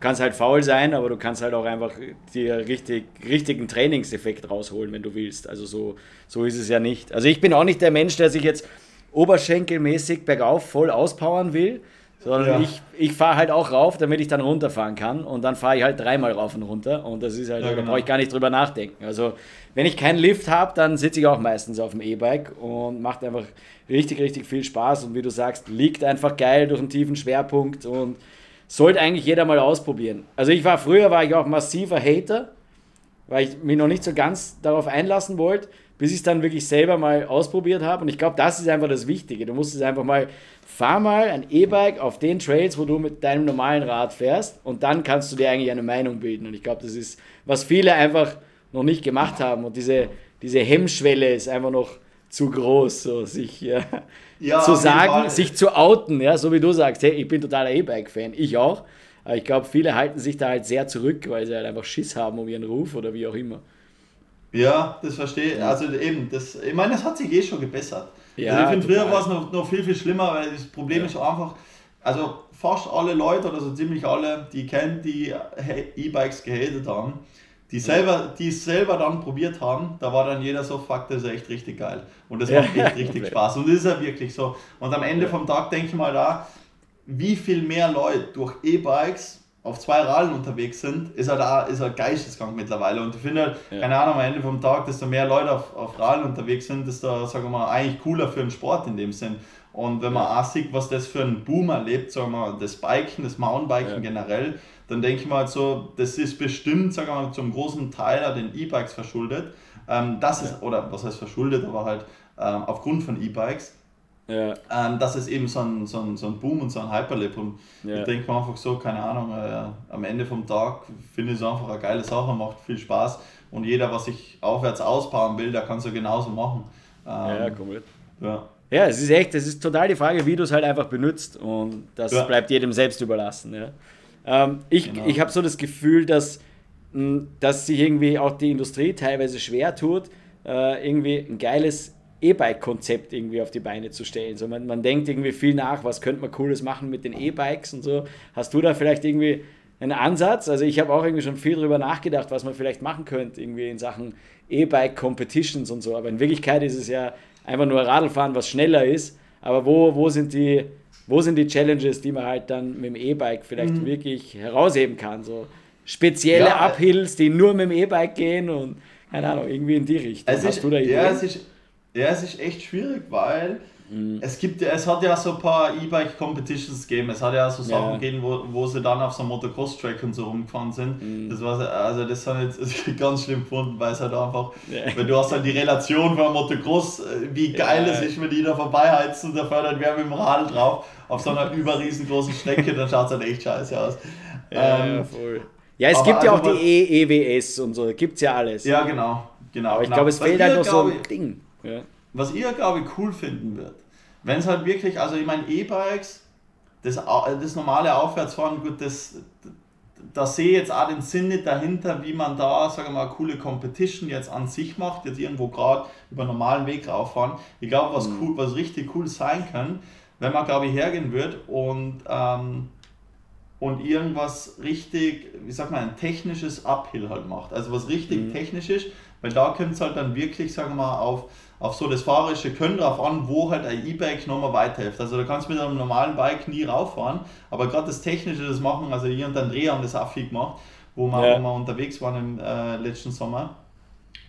kannst halt faul sein, aber du kannst halt auch einfach dir richtig, richtigen Trainingseffekt rausholen, wenn du willst. Also so, so ist es ja nicht. Also ich bin auch nicht der Mensch, der sich jetzt oberschenkelmäßig bergauf voll auspowern will, sondern ja. ich, ich fahre halt auch rauf, damit ich dann runterfahren kann und dann fahre ich halt dreimal rauf und runter und das ist halt, ja, genau. da brauche ich gar nicht drüber nachdenken. Also wenn ich keinen Lift habe, dann sitze ich auch meistens auf dem E-Bike und macht einfach richtig, richtig viel Spaß und wie du sagst, liegt einfach geil durch einen tiefen Schwerpunkt und sollte eigentlich jeder mal ausprobieren. Also ich war früher war ich auch massiver Hater, weil ich mich noch nicht so ganz darauf einlassen wollte, bis ich es dann wirklich selber mal ausprobiert habe. Und ich glaube, das ist einfach das Wichtige. Du musst es einfach mal, fahr mal ein E-Bike auf den Trails, wo du mit deinem normalen Rad fährst und dann kannst du dir eigentlich eine Meinung bilden. Und ich glaube, das ist, was viele einfach noch nicht gemacht haben. Und diese, diese Hemmschwelle ist einfach noch zu groß, so sich ja, ja, zu sagen, sich zu outen, ja, so wie du sagst, hey, ich bin totaler E-Bike-Fan, ich auch. Aber ich glaube, viele halten sich da halt sehr zurück, weil sie halt einfach Schiss haben um ihren Ruf oder wie auch immer. Ja, das verstehe ich. Also eben, das, ich meine, das hat sich eh schon gebessert. Ja, also ich finde, früher war es noch, noch viel, viel schlimmer, weil das Problem ja. ist einfach, also fast alle Leute oder so ziemlich alle, die kennen, die E-Bikes gehatet haben, die selber, die es selber dann probiert haben, da war dann jeder so, fuck, das ist echt richtig geil. Und das macht echt richtig Spaß. Und das ist ja wirklich so. Und am Ende vom Tag denke ich mal da, wie viel mehr Leute durch E-Bikes auf zwei Radeln unterwegs sind, ist er da, ist er geisteskrank mittlerweile. Und ich finde, halt, ja. keine Ahnung, am Ende vom Tag, desto mehr Leute auf, auf Radeln unterwegs sind, desto, sagen wir mal, eigentlich cooler für den Sport in dem Sinn. Und wenn man auch sieht, was das für ein Boom erlebt, sagen wir mal, das Biken, das Mountainbiken ja. generell, dann denke ich mal halt so, das ist bestimmt, sagen wir mal, zum großen Teil den E-Bikes verschuldet. Ähm, das ja. ist, oder was heißt verschuldet, aber halt ähm, aufgrund von E-Bikes. Ja. Ähm, das ist eben so ein, so, ein, so ein Boom und so ein Hyperlip. Und ja. ich denke mir einfach so, keine Ahnung, äh, am Ende vom Tag finde ich es einfach eine geile Sache, macht viel Spaß. Und jeder, was sich aufwärts ausbauen will, der kann es ja genauso machen. Ähm, ja, komplett. Ja. ja, es ist echt, es ist total die Frage, wie du es halt einfach benutzt. Und das ja. bleibt jedem selbst überlassen. Ja. Ähm, ich genau. ich habe so das Gefühl, dass, mh, dass sich irgendwie auch die Industrie teilweise schwer tut, äh, irgendwie ein geiles E-Bike-Konzept irgendwie auf die Beine zu stellen. So man, man denkt irgendwie viel nach, was könnte man Cooles machen mit den E-Bikes und so. Hast du da vielleicht irgendwie einen Ansatz? Also ich habe auch irgendwie schon viel darüber nachgedacht, was man vielleicht machen könnte, irgendwie in Sachen E-Bike-Competitions und so. Aber in Wirklichkeit ist es ja einfach nur Radlfahren, was schneller ist. Aber wo, wo, sind, die, wo sind die Challenges, die man halt dann mit dem E-Bike vielleicht mhm. wirklich herausheben kann? So spezielle ja, Uphills, die nur mit dem E-Bike gehen und keine Ahnung, irgendwie in die Richtung. Hast ist, du da Ideen? Ja, es ist, ja, es ist echt schwierig, weil mhm. es gibt es hat ja so ein paar E-Bike-Competitions gegeben. Es hat ja so Sachen ja. gegeben, wo, wo sie dann auf so einem Motocross-Track und so rumgefahren sind. Mhm. Das war also das habe ich ganz schlimm gefunden, weil es halt einfach, ja. weil du hast halt die Relation von Motocross, äh, wie geil ja. es ist, wenn die da vorbeiheizen und da fördert wer mit dem Rad drauf auf so einer überriesengroßen Strecke, dann schaut es halt echt scheiße aus. Ja, ähm, voll. Ja, es gibt ja also auch die EWS und so, gibt es ja alles. Ja, genau. genau Aber ich genau. glaube, es fehlt halt noch so ein Ding. Ja. Was ihr, glaube ich, cool finden wird, wenn es halt wirklich, also ich meine, E-Bikes, das, das normale Aufwärtsfahren, gut, das, da sehe ich jetzt auch den Sinn nicht dahinter, wie man da, sagen wir mal, coole Competition jetzt an sich macht, jetzt irgendwo gerade über einen normalen Weg rauffahren. Ich glaube, was, mhm. cool, was richtig cool sein kann, wenn man, glaube ich, hergehen wird und, ähm, und irgendwas richtig, wie sagt man, ein technisches Uphill halt macht. Also was richtig mhm. technisch ist, weil da kommt es halt dann wirklich, sagen wir mal, auf auf so das fahrerische Können drauf an, wo halt ein E-Bike nochmal weiterhilft. Also da kannst du mit einem normalen Bike nie rauffahren, aber gerade das Technische, das machen, also hier und Andrea haben das auch viel gemacht, wo wir, ja. wo wir unterwegs waren im äh, letzten Sommer.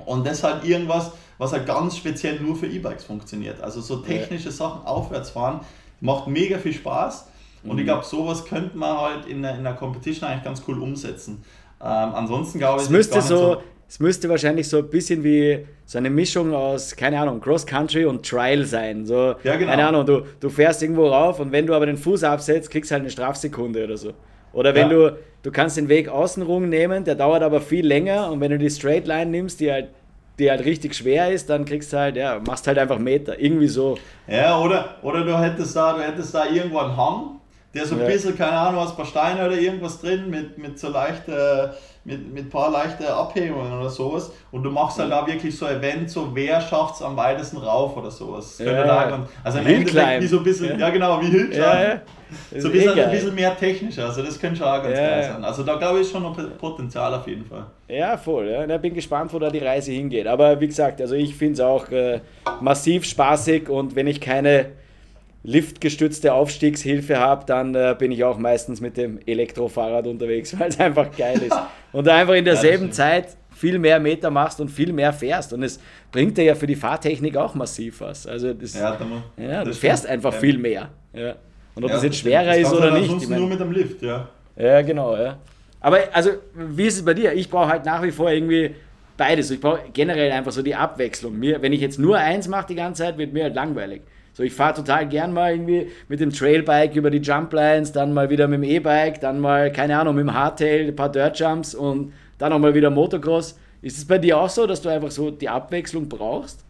Und das halt irgendwas, was halt ganz speziell nur für E-Bikes funktioniert. Also so technische ja. Sachen aufwärts fahren, macht mega viel Spaß. Und mhm. ich glaube, sowas könnte man halt in einer, in einer Competition eigentlich ganz cool umsetzen. Ähm, ansonsten glaube ich, es müsste so, so es müsste wahrscheinlich so ein bisschen wie so eine Mischung aus, keine Ahnung, Cross Country und Trial sein. So, ja, genau. Keine Ahnung, du, du fährst irgendwo rauf und wenn du aber den Fuß absetzt, kriegst du halt eine Strafsekunde oder so. Oder wenn ja. du, du kannst den Weg außenrum nehmen, der dauert aber viel länger und wenn du die Straight Line nimmst, die halt, die halt richtig schwer ist, dann kriegst du halt, ja, machst halt einfach Meter, irgendwie so. Ja, oder, oder du hättest da, du hättest da irgendwo einen Hang, der so ein ja. bisschen, keine Ahnung, was, ein paar Steine oder irgendwas drin mit, mit so leichter. Äh, mit, mit ein paar leichten Abhebungen oder sowas. Und du machst halt da wirklich so ein Event, so wer schafft es am weitesten rauf oder sowas. Ja, also im Endeffekt wie so ein bisschen, ja, ja genau, wie Hillclimb. Ja, ja. So ein bisschen, eh ein bisschen mehr technischer, also das könnte schon auch ganz geil sein. Also da glaube ich schon noch Potenzial auf jeden Fall. Ja, voll. Ja. Ich bin gespannt, wo da die Reise hingeht. Aber wie gesagt, also ich finde es auch äh, massiv spaßig und wenn ich keine liftgestützte Aufstiegshilfe habe, dann äh, bin ich auch meistens mit dem Elektrofahrrad unterwegs, weil es einfach geil ist. Und einfach in derselben ja, Zeit viel mehr Meter machst und viel mehr fährst. Und es bringt dir ja für die Fahrtechnik auch massiv was. Also das, ja, ja du fährst einfach ja. viel mehr. Ja. Und ob das jetzt schwerer das ist oder nicht. Ich mein, nur mit dem Lift, ja. Ja, genau, ja. Aber also, wie ist es bei dir? Ich brauche halt nach wie vor irgendwie beides. Ich brauche generell einfach so die Abwechslung. Mir, wenn ich jetzt nur eins mache die ganze Zeit, wird mir halt langweilig. So, ich fahre total gern mal irgendwie mit dem Trailbike über die Jumplines, dann mal wieder mit dem E-Bike, dann mal, keine Ahnung, mit dem Hardtail, ein paar Dirtjumps und dann auch mal wieder Motocross. Ist es bei dir auch so, dass du einfach so die Abwechslung brauchst?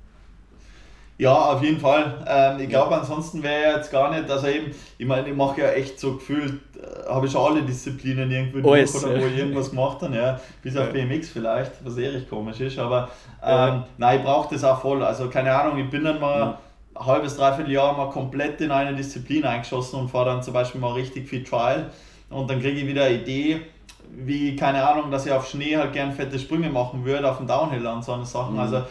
Ja, auf jeden Fall. Ähm, ich glaube, ansonsten wäre jetzt gar nicht, also eben, ich meine, ich mache ja echt so gefühlt, äh, habe ich schon alle Disziplinen irgendwie durch oh, oder wo ich irgendwas gemacht habe, ja, bis auf BMX vielleicht, was eher recht komisch ist, aber ähm, ja. nein, ich brauche das auch voll. Also keine Ahnung, ich bin dann mal ein halbes, dreiviertel Jahr mal komplett in eine Disziplin eingeschossen und fahre dann zum Beispiel mal richtig viel Trial und dann kriege ich wieder eine Idee, wie, keine Ahnung, dass ich auf Schnee halt gern fette Sprünge machen würde, auf dem Downhill und so eine Sachen. Mhm. Also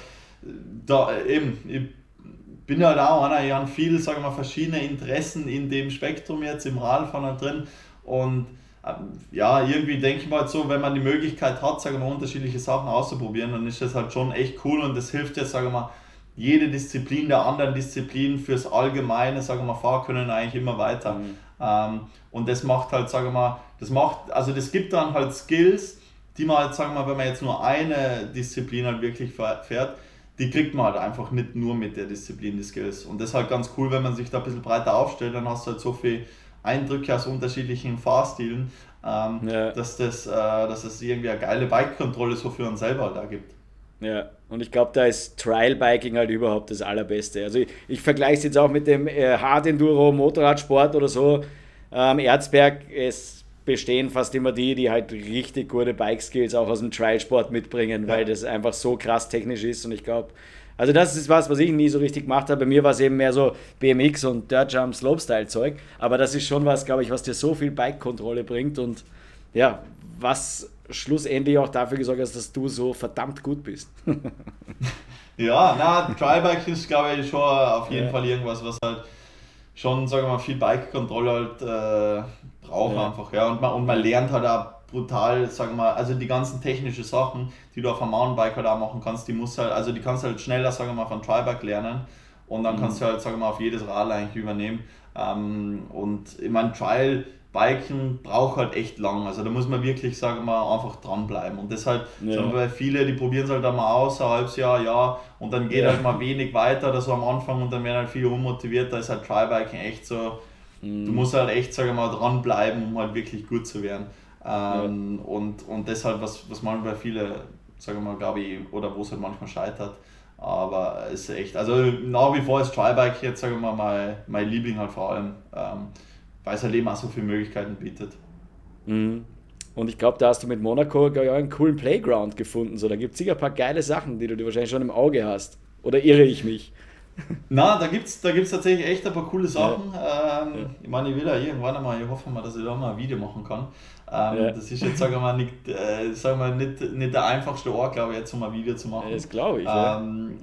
da eben, ich bin halt auch einer, ich habe viele, sagen wir mal, verschiedene Interessen in dem Spektrum jetzt im Radfahren halt drin und ähm, ja, irgendwie denke ich mal so, wenn man die Möglichkeit hat, sagen wir mal, unterschiedliche Sachen auszuprobieren, dann ist das halt schon echt cool und das hilft jetzt, sagen wir mal, jede Disziplin der anderen Disziplin fürs allgemeine, sagen wir mal, Fahrkönnen eigentlich immer weiter. Mhm. Ähm, und das macht halt, sagen wir mal, das macht, also das gibt dann halt Skills, die man halt, sagen wir mal, wenn man jetzt nur eine Disziplin halt wirklich fährt, die kriegt man halt einfach nicht nur mit der Disziplin die Skills. Und das ist halt ganz cool, wenn man sich da ein bisschen breiter aufstellt, dann hast du halt so viel Eindrücke aus unterschiedlichen Fahrstilen, ähm, ja. dass, das, äh, dass das irgendwie eine geile Bike-Kontrolle so für uns selber da gibt. Ja, und ich glaube, da ist Trial Biking halt überhaupt das Allerbeste. Also ich, ich vergleiche es jetzt auch mit dem äh, Hard Enduro Motorradsport oder so. Ähm, Erzberg, es bestehen fast immer die, die halt richtig gute Bike Skills auch aus dem Trial-Sport mitbringen, ja. weil das einfach so krass technisch ist und ich glaube, also das ist was, was ich nie so richtig gemacht habe. Bei mir war es eben mehr so BMX und Dirt Jump Slopestyle Zeug, aber das ist schon was, glaube ich, was dir so viel Bike-Kontrolle bringt und ja, was schlussendlich auch dafür gesorgt hat, dass du so verdammt gut bist. ja, na, Tribike ist, glaube ich, schon auf jeden ja. Fall irgendwas, was halt schon, sagen wir mal, viel Bike-Kontrolle halt äh, braucht ja. einfach. Ja. Und, man, und man lernt halt auch brutal, sagen wir mal, also die ganzen technischen Sachen, die du auf einem Mountainbike halt auch machen kannst, die musst halt, also die kannst du halt schneller, sagen wir mal, von Tribike lernen und dann mhm. kannst du halt, sagen wir mal, auf jedes Rad eigentlich übernehmen. Ähm, und ich meine, Trial Biken braucht halt echt lang. Also da muss man wirklich, sagen wir einfach dranbleiben. Und deshalb, ja. sagen wir, viele, die probieren es halt einmal aus, ein halbes Jahr, ja, und dann geht ja. halt mal wenig weiter oder so am Anfang und dann werden halt viele unmotiviert. Da ist halt Trybiking echt so, mhm. du musst halt echt, sagen wir mal, dranbleiben, um halt wirklich gut zu werden. Ähm, ja. und, und deshalb, was, was manchmal viele, sagen wir mal, glaube ich, oder wo es halt manchmal scheitert, aber es ist echt, also nach wie vor ist Trybike jetzt, sagen wir mal, mein, mein Liebling halt vor allem. Ähm, weil es halt eben auch so viele Möglichkeiten bietet. Mhm. Und ich glaube, da hast du mit Monaco ja einen coolen Playground gefunden. So, da gibt es sicher ein paar geile Sachen, die du dir wahrscheinlich schon im Auge hast. Oder irre ich mich? Na, da gibt es da gibt's tatsächlich echt ein paar coole Sachen. Ja. Ähm, ja. Ich meine, ich will ja irgendwann einmal, ich hoffe mal, dass ich da mal ein Video machen kann. Ähm, ja. Das ist jetzt, sagen wir mal, nicht, äh, sagen wir nicht, nicht der einfachste Ort, glaube ich, jetzt um ein Video zu machen. Das glaube ich. Ähm,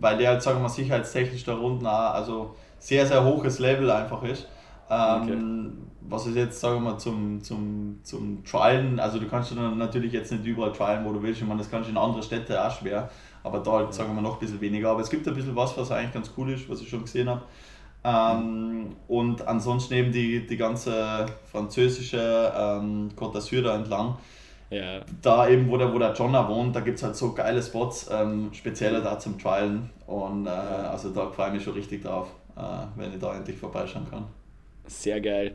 weil der halt, sagen wir mal, sicherheitstechnisch da unten auch, also sehr, sehr hohes Level einfach ist. Ähm, okay. Was ist jetzt, sagen wir mal, zum, zum, zum Trialen, also du kannst dann natürlich jetzt nicht überall trialen, wo du willst, ich meine, das kannst du in andere Städte auch schwer, aber da halt, sagen wir mal, noch ein bisschen weniger. Aber es gibt ein bisschen was, was eigentlich ganz cool ist, was ich schon gesehen habe. Ähm, und ansonsten eben die, die ganze französische ähm, Côte d'Azur da entlang. Ja. Da eben, wo der, wo der Jonna wohnt, da gibt es halt so geile Spots, ähm, speziell da zum Trialen. Und äh, also da freue ich mich schon richtig drauf, äh, wenn ich da endlich vorbeischauen kann. Sehr geil.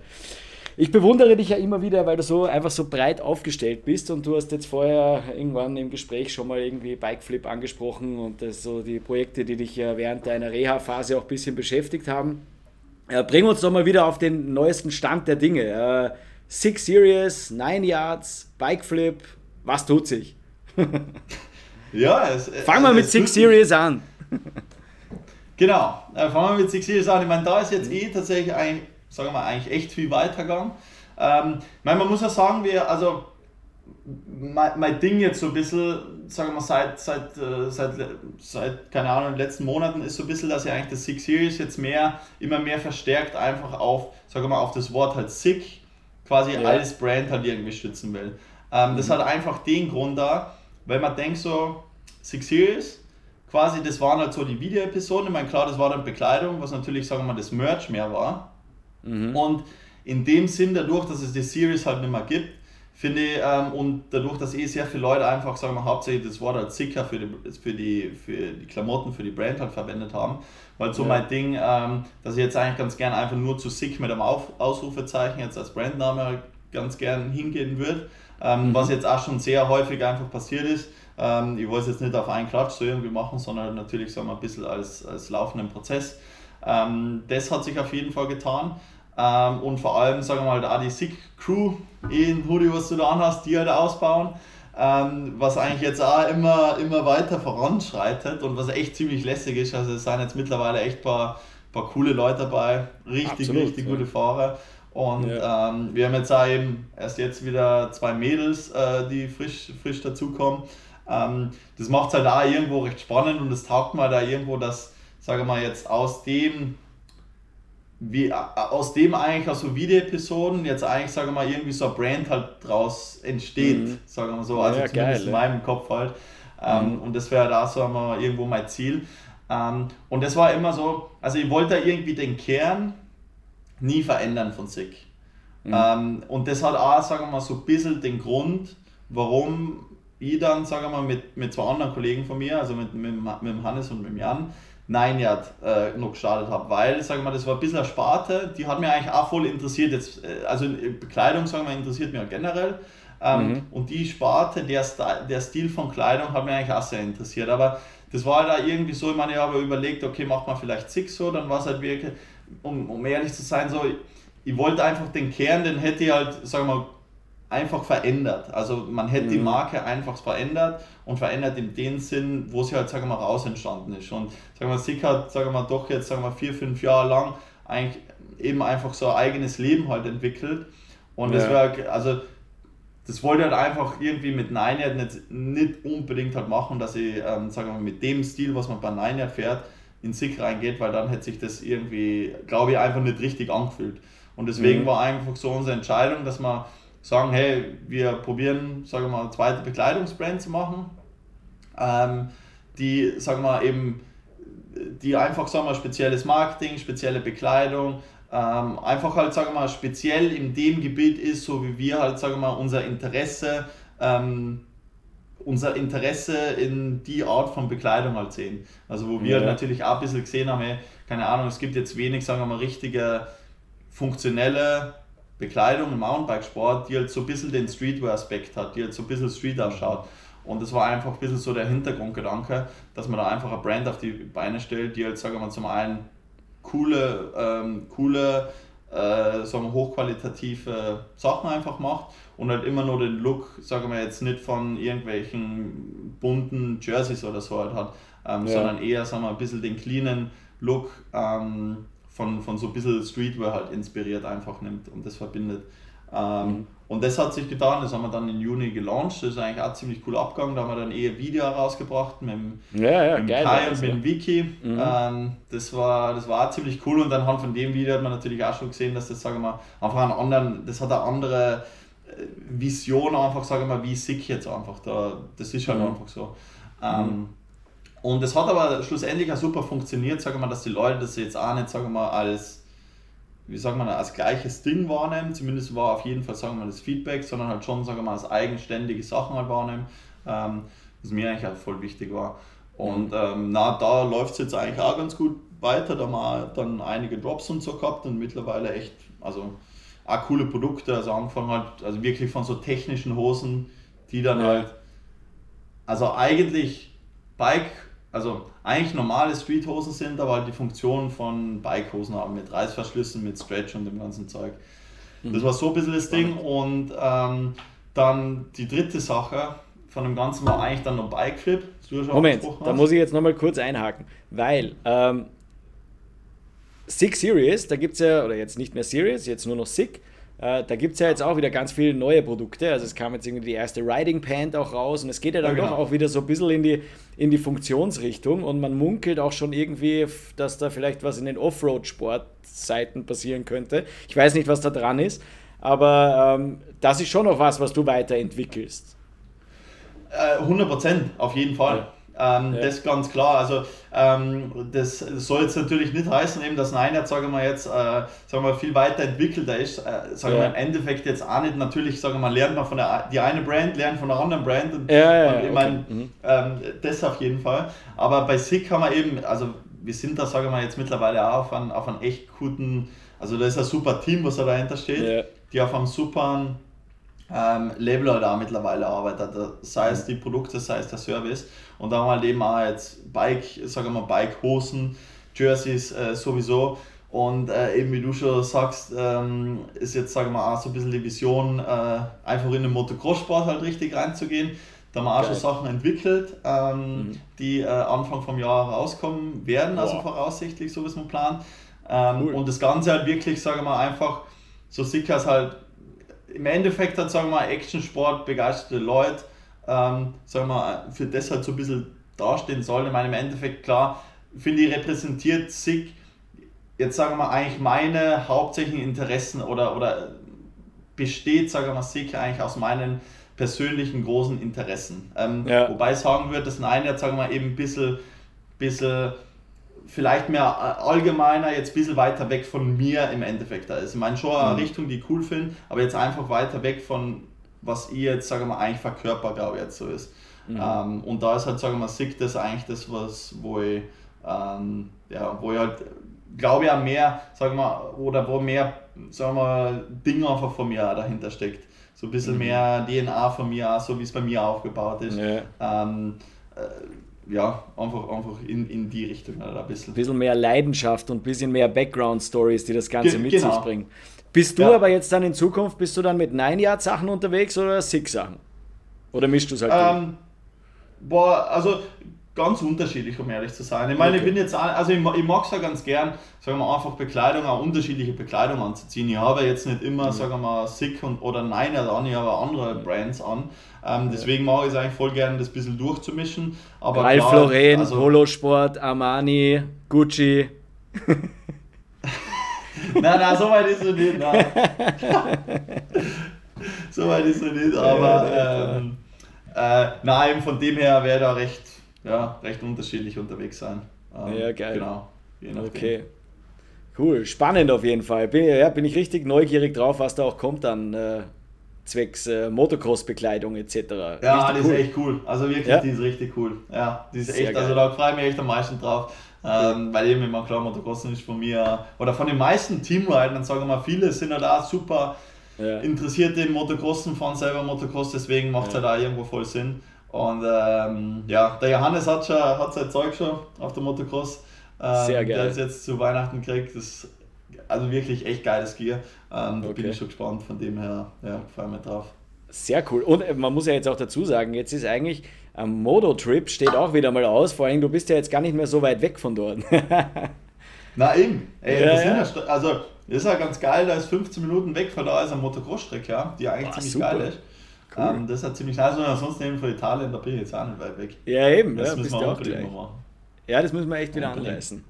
Ich bewundere dich ja immer wieder, weil du so einfach so breit aufgestellt bist und du hast jetzt vorher irgendwann im Gespräch schon mal irgendwie Bikeflip angesprochen und das so die Projekte, die dich ja während deiner Reha-Phase auch ein bisschen beschäftigt haben. Äh, bring uns doch mal wieder auf den neuesten Stand der Dinge. Äh, Six Series, Nine Yards, Bikeflip, was tut sich? ja, es, Fangen wir mit Six Series an. genau, äh, fangen wir mit Six Series an. Ich meine, da ist jetzt eh tatsächlich ein sagen wir eigentlich echt viel weitergegangen. Ähm, man muss ja sagen, wir, also mein, mein Ding jetzt so ein bisschen, sagen wir seit, seit, äh, seit, seit, keine Ahnung, in den letzten Monaten ist so ein bisschen, dass ich eigentlich das Six Series jetzt mehr, immer mehr verstärkt einfach auf, sagen wir mal, auf das Wort halt Sick quasi ja. als Brand halt irgendwie stützen will. Ähm, mhm. Das hat einfach den Grund da, weil man denkt so, Six Series, quasi das waren halt so die Video-Episoden, ich meine klar, das war dann Bekleidung, was natürlich, sagen wir mal, das Merch mehr war. Mhm. Und in dem Sinn, dadurch, dass es die Series halt nicht mehr gibt, finde ich, ähm, und dadurch, dass eh sehr viele Leute einfach, sagen wir hauptsächlich das Wort als Sicker für die, für, die, für die Klamotten, für die Brand halt verwendet haben, weil so ja. mein Ding, ähm, dass ich jetzt eigentlich ganz gern einfach nur zu Sick mit einem Auf Ausrufezeichen jetzt als Brandname ganz gern hingehen würde, ähm, mhm. was jetzt auch schon sehr häufig einfach passiert ist. Ähm, ich wollte es jetzt nicht auf einen Klatsch so irgendwie machen, sondern natürlich sagen wir ein bisschen als, als laufenden Prozess. Ähm, das hat sich auf jeden Fall getan. Ähm, und vor allem, sagen wir mal, da die Sick Crew in Hoodie, was du da anhast, die halt ausbauen. Ähm, was eigentlich jetzt auch immer, immer weiter voranschreitet und was echt ziemlich lässig ist. Also es sind jetzt mittlerweile echt ein paar, paar coole Leute dabei, richtig, Absolut, richtig ja. gute Fahrer. Und ja. ähm, wir haben jetzt auch eben erst jetzt wieder zwei Mädels, äh, die frisch, frisch dazukommen. Ähm, das macht es halt auch irgendwo recht spannend und es taugt mal da irgendwo, dass sage mal jetzt aus dem wie aus dem eigentlich, aus so Video-Episoden, jetzt eigentlich, sagen wir mal, irgendwie so ein Brand halt draus entsteht, mhm. sagen wir mal so, also ja, zumindest geil, in meinem Kopf halt. Ähm, mhm. Und das wäre da so einmal irgendwo mein Ziel. Ähm, und das war immer so, also ich wollte irgendwie den Kern nie verändern von SICK. Mhm. Ähm, und das hat auch, sagen wir mal, so ein bisschen den Grund, warum ich dann, sagen wir mal, mit, mit zwei anderen Kollegen von mir, also mit, mit, mit dem Hannes und mit dem Jan, Nine Yard äh, noch gestartet habe, weil, sagen wir mal, das war ein bisschen eine Sparte, die hat mich eigentlich auch voll interessiert. Jetzt, äh, also Bekleidung, sagen wir, interessiert mich auch generell. Ähm, mhm. Und die Sparte, der, Stil, der Stil von Kleidung hat mich eigentlich auch sehr interessiert. Aber das war halt irgendwie so, ich meine, ich habe überlegt, okay, macht man vielleicht Six so, dann war es halt wirklich, um, um ehrlich zu sein, so, ich, ich wollte einfach den Kern, den hätte ich halt, sagen wir mal, einfach verändert. Also man hätte mhm. die Marke einfach verändert und verändert in dem Sinn, wo sie halt, sagen wir mal, raus entstanden ist. Und sagen wir, Sick hat, sagen wir mal, doch jetzt, sagen wir, vier, fünf Jahre lang eigentlich eben einfach so ein eigenes Leben halt entwickelt. Und ja. das wäre, also das wollte halt einfach irgendwie mit Nineyard nicht, nicht unbedingt halt machen, dass ich, ähm, sagen wir mal, mit dem Stil, was man bei Nineyard fährt, in Sick reingeht, weil dann hätte sich das irgendwie, glaube ich, einfach nicht richtig angefühlt. Und deswegen mhm. war einfach so unsere Entscheidung, dass wir sagen, hey, wir probieren, sagen wir mal, eine zweite Bekleidungsbrand zu machen, ähm, die, sagen wir mal, eben, die einfach, sagen wir, spezielles Marketing, spezielle Bekleidung, ähm, einfach halt, sagen wir mal, speziell in dem Gebiet ist, so wie wir halt, sagen wir mal, unser Interesse, ähm, unser Interesse in die Art von Bekleidung halt sehen. Also wo wir ja. natürlich auch ein bisschen gesehen haben, hey, keine Ahnung, es gibt jetzt wenig, sagen wir mal, richtige funktionelle Bekleidung im Mountainbikesport, die halt so ein bisschen den Streetwear-Aspekt hat, die halt so ein bisschen Street ausschaut. Und das war einfach ein bisschen so der Hintergrundgedanke, dass man da einfach eine Brand auf die Beine stellt, die halt, sagen wir mal, zum einen coole, ähm, coole äh, sagen wir, hochqualitative Sachen einfach macht und halt immer nur den Look, sagen wir jetzt nicht von irgendwelchen bunten Jerseys oder so halt hat, ähm, ja. sondern eher, sagen wir, ein bisschen den cleanen Look ähm, von, von so ein bisschen Streetwear halt inspiriert einfach nimmt und das verbindet. Ähm, mhm. Und das hat sich getan, das haben wir dann im Juni gelauncht, das ist eigentlich auch ziemlich cool abgegangen, da haben wir dann eher Video rausgebracht mit dem, ja, ja, mit dem Kai und mit dem Wiki. Mhm. Ähm, das, war, das war auch ziemlich cool und anhand von dem Video hat man natürlich auch schon gesehen, dass das, sagen wir mal, einfach einen anderen, das hat eine andere äh, Vision einfach, sagen wir mal, wie sick jetzt einfach da, das ist halt mhm. einfach so. Ähm, mhm. Und es hat aber schlussendlich auch super funktioniert, sagen wir mal, dass die Leute das jetzt auch nicht, sagen wir mal, als, wie sagen wir, als gleiches Ding wahrnehmen. Zumindest war auf jeden Fall, sagen wir mal, das Feedback, sondern halt schon, sagen wir mal, als eigenständige Sachen halt wahrnehmen, ähm, was mir eigentlich auch voll wichtig war. Und ähm, na, da läuft es jetzt eigentlich auch ganz gut weiter. Da haben wir dann einige Drops und so gehabt und mittlerweile echt, also auch coole Produkte. Also angefangen halt, also wirklich von so technischen Hosen, die dann ja. halt, also eigentlich Bike also eigentlich normale Streethosen sind, aber halt die Funktion von Bikehosen haben mit Reißverschlüssen, mit Stretch und dem ganzen Zeug. Mhm. Das war so ein bisschen das Ding und ähm, dann die dritte Sache von dem Ganzen war eigentlich dann noch Bike Flip. Moment, da muss ich jetzt nochmal kurz einhaken, weil ähm, Six Series, da gibt es ja, oder jetzt nicht mehr Series, jetzt nur noch Sick, äh, da gibt es ja jetzt auch wieder ganz viele neue Produkte. Also es kam jetzt irgendwie die erste Riding Pant auch raus und es geht ja dann ja, genau. doch auch wieder so ein bisschen in die, in die Funktionsrichtung und man munkelt auch schon irgendwie, dass da vielleicht was in den Offroad-Sportseiten passieren könnte. Ich weiß nicht, was da dran ist, aber ähm, das ist schon noch was, was du weiterentwickelst. Äh, 100 Prozent, auf jeden Fall. Ja. Ähm, ja. Das ist ganz klar. Also ähm, das soll jetzt natürlich nicht heißen, eben, dass Nein jetzt, sagen wir jetzt, äh, sagen wir viel weiterentwickelter ist. Äh, sagen ja. wir im Endeffekt jetzt auch nicht. Natürlich, sagen wir mal, lernt man von der die eine Brand, lernt von der anderen Brand. Und, ja, ja, und ich okay. meine, mhm. ähm, das auf jeden Fall. Aber bei SICK haben wir eben, also wir sind da, sagen wir jetzt mittlerweile auch auf einem, auf einem echt guten, also da ist ein super Team, was da dahinter steht, die auf einem super ähm, Label halt auch mittlerweile arbeitet, sei es die Produkte, sei es der Service. Und da haben wir halt eben auch jetzt Bike, sagen wir mal Bike-Hosen, Jerseys äh, sowieso. Und äh, eben wie du schon sagst, ähm, ist jetzt, sagen wir auch so ein bisschen die Vision, äh, einfach in den Motocross-Sport halt richtig reinzugehen. Da haben wir auch Geil. schon Sachen entwickelt, ähm, mhm. die äh, Anfang vom Jahr rauskommen werden, also Boah. also voraussichtlich, so wie es man plant. Ähm, cool. Und das Ganze halt wirklich, sagen wir einfach, so sicher als halt im Endeffekt hat, sagen wir Actionsport begeisterte Leute, ähm, sagen wir für das halt so ein bisschen dastehen sollen. Ich meine, im Endeffekt, klar, finde ich, repräsentiert SICK jetzt sagen wir mal, eigentlich meine hauptsächlichen Interessen oder, oder besteht, sagen wir mal, sicher eigentlich aus meinen persönlichen großen Interessen. Ähm, ja. Wobei ich sagen würde, das eine jetzt, sagen wir mal, eben ein bisschen, bisschen vielleicht mehr allgemeiner, jetzt ein bisschen weiter weg von mir im Endeffekt da ist. Ich meine schon eine mhm. Richtung, die ich cool finde, aber jetzt einfach weiter weg von, was ich jetzt, sagen wir mal, eigentlich verkörper, glaube ich, jetzt so ist. Mhm. Ähm, und da ist halt, sagen wir mal, Sick das eigentlich das, was, wo ich, ähm, ja, wo ich halt, glaube ich, auch mehr, sagen wir oder wo mehr, sagen wir Dinge einfach von mir dahinter steckt. So ein bisschen mhm. mehr DNA von mir, so wie es bei mir aufgebaut ist. Ja. Ähm, äh, ja, einfach, einfach in, in die Richtung halt ein bisschen. Ein bisschen mehr Leidenschaft und ein bisschen mehr Background-Stories, die das Ganze Ge mit genau. sich bringen. Bist du ja. aber jetzt dann in Zukunft, bist du dann mit Nine-Yard-Sachen unterwegs oder Six-Sachen? Oder mischst du es halt? Ähm, boah, also ganz unterschiedlich, um ehrlich zu sein. Ich meine, okay. ich bin jetzt, also ich, ich mag es ja ganz gern, sagen wir mal, einfach Bekleidung, auch unterschiedliche Bekleidung anzuziehen. Ich habe jetzt nicht immer, mhm. sagen wir mal, Sick und, oder Nein an, ich habe andere Brands an. Ähm, deswegen mag ich es eigentlich voll gerne, das ein bisschen durchzumischen. Aber Ralph Lauren, also, Polosport, Armani, Gucci. nein, nein, so weit ist es nicht. Nein. so weit ist es nicht, aber ähm, äh, nein, von dem her wäre da recht ja, recht unterschiedlich unterwegs sein. Ähm, ja, geil. Genau. Okay. Cool, spannend auf jeden Fall. Bin, ja, bin ich richtig neugierig drauf, was da auch kommt dann äh, zwecks äh, Motocross-Bekleidung etc. Ja, richtig die cool. ist echt cool. Also wirklich, ja? die ist richtig cool. Ja, die ist Sehr echt, also geil. also da freue ich mich echt am meisten drauf. Ähm, weil eben immer klar, Motocross ist von mir, oder von den meisten Teamridern, sagen wir mal, viele sind ja da super ja. interessiert im Motocrossen, fahren selber Motocross, deswegen macht es ja. halt auch irgendwo voll Sinn. Und ähm, ja, der Johannes hat, schon, hat sein Zeug schon auf der Motocross. Ähm, Sehr geil. Der ist jetzt zu Weihnachten gekriegt. Das also wirklich echt geiles Gear. Ähm, da okay. bin ich schon gespannt. Von dem her, ja, freue mich drauf. Sehr cool. Und äh, man muss ja jetzt auch dazu sagen, jetzt ist eigentlich am Modo-Trip steht auch wieder mal aus. Vor allem, du bist ja jetzt gar nicht mehr so weit weg von dort. Na eben. Ey, ja, ja. Ja, also, das ist ja ganz geil, da ist 15 Minuten weg von da ist eine Motocross-Strecke, ja, die eigentlich Boah, ziemlich super. geil ist. Cool. Um, ähm, das ist ja ziemlich nice, und ansonsten eben von Italien, da bin ich jetzt auch nicht weit weg. Ja, eben, das ja, müssen wir auch gleich. machen. Ja, das müssen wir echt wieder anreißen.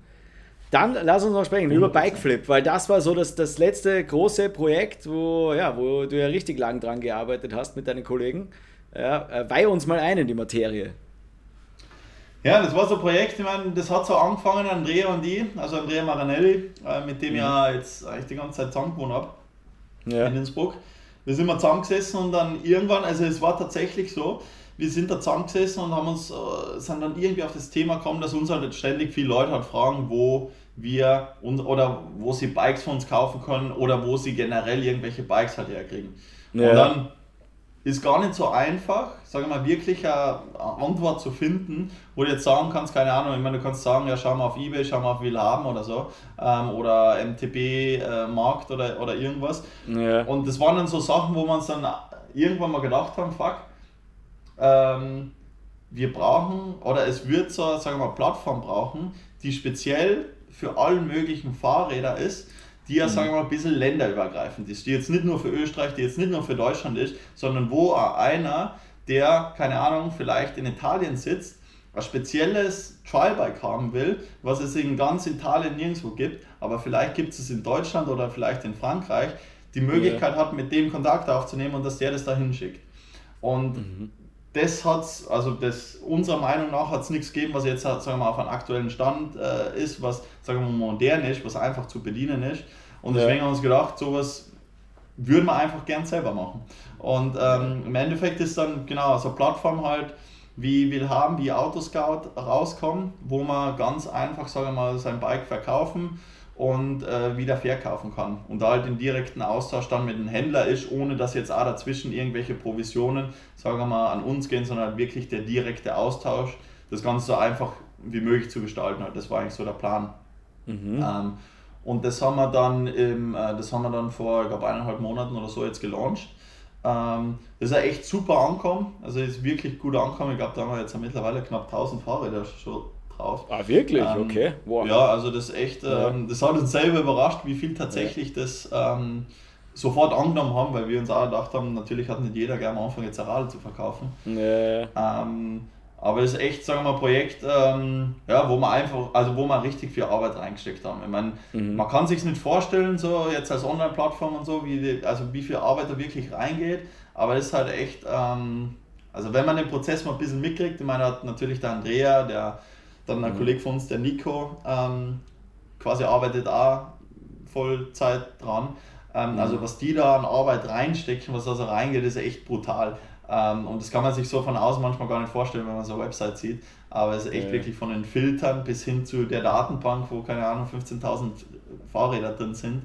Dann lass uns noch sprechen über Bikeflip, weil das war so das, das letzte große Projekt, wo, ja, wo du ja richtig lang dran gearbeitet hast mit deinen Kollegen. Ja, äh, weih uns mal ein in die Materie. Ja, das war so ein Projekt, ich meine, das hat so angefangen, Andrea und ich, also Andrea Maranelli, äh, mit dem mhm. ich ja jetzt eigentlich die ganze Zeit zusammen gewohnt habe ja. in Innsbruck wir sind mal zusammengesessen und dann irgendwann, also es war tatsächlich so, wir sind da zusammengesessen und haben uns, äh, sind dann irgendwie auf das Thema gekommen, dass uns halt ständig viele Leute halt fragen, wo wir und, oder wo sie Bikes von uns kaufen können oder wo sie generell irgendwelche Bikes halt herkriegen. Ja. Und dann ist gar nicht so einfach, sage mal, wirklich eine Antwort zu finden, wo du jetzt sagen kannst, keine Ahnung, ich meine, du kannst sagen, ja, schau mal auf Ebay, schau mal auf Willhaben oder so, ähm, oder MTB äh, Markt oder, oder irgendwas. Ja. Und das waren dann so Sachen, wo wir uns dann irgendwann mal gedacht haben, fuck, ähm, wir brauchen, oder es wird so, sagen wir mal, Plattform brauchen, die speziell für alle möglichen Fahrräder ist, die ja, mhm. sagen wir mal, ein bisschen länderübergreifend ist, die jetzt nicht nur für Österreich, die jetzt nicht nur für Deutschland ist, sondern wo einer, der, keine Ahnung, vielleicht in Italien sitzt, ein spezielles Trialbike haben will, was es in ganz Italien nirgendwo gibt, aber vielleicht gibt es es in Deutschland oder vielleicht in Frankreich, die Möglichkeit ja. hat, mit dem Kontakt aufzunehmen und dass der das da hinschickt. Und mhm das hat also das unserer Meinung nach hat es nichts gegeben, was jetzt sagen wir mal, auf einem aktuellen Stand äh, ist, was sagen wir mal, modern ist, was einfach zu bedienen ist. Und ja. deswegen haben wir uns gedacht, sowas würden wir einfach gern selber machen. Und ähm, im Endeffekt ist dann genau so eine Plattform halt, wie will haben, wie Autoscout rauskommen, wo man ganz einfach, sagen wir mal, sein Bike verkaufen und äh, wieder verkaufen kann. Und da halt im direkten Austausch dann mit dem Händler ist, ohne dass jetzt auch dazwischen irgendwelche Provisionen, sagen wir mal, an uns gehen, sondern halt wirklich der direkte Austausch, das Ganze so einfach wie möglich zu gestalten. Halt. Das war eigentlich so der Plan. Mhm. Ähm, und das haben wir dann im, äh, das haben wir dann vor, ich glaube, eineinhalb Monaten oder so jetzt gelauncht. Ähm, das ist ja echt super angekommen, also ist wirklich gut angekommen. Ich glaube, da haben wir jetzt mittlerweile knapp 1000 Fahrräder schon drauf. Ah, wirklich? Ähm, okay. Wow. Ja, also das echt, ähm, das hat uns selber überrascht, wie viel tatsächlich ja. das ähm, sofort angenommen haben, weil wir uns auch gedacht haben, natürlich hat nicht jeder gerne am Anfang jetzt ein Radl zu verkaufen. Ja. Ähm, Aber es ist echt, sagen wir mal, ein Projekt, ähm, ja, wo man einfach, also wo man richtig viel Arbeit reingesteckt haben. Ich meine, mhm. man kann sich nicht vorstellen, so jetzt als Online-Plattform und so, wie die, also wie viel Arbeit da wirklich reingeht. Aber es ist halt echt, ähm, also wenn man den Prozess mal ein bisschen mitkriegt, ich meine, hat natürlich der Andrea, der dann ein mhm. Kollege von uns, der Nico, ähm, quasi arbeitet auch Vollzeit dran. Ähm, mhm. Also was die da an Arbeit reinstecken, was da so reingeht, ist echt brutal. Ähm, und das kann man sich so von außen manchmal gar nicht vorstellen, wenn man so eine Website sieht. Aber es ist echt ja. wirklich von den Filtern bis hin zu der Datenbank, wo keine Ahnung 15.000 Fahrräder drin sind.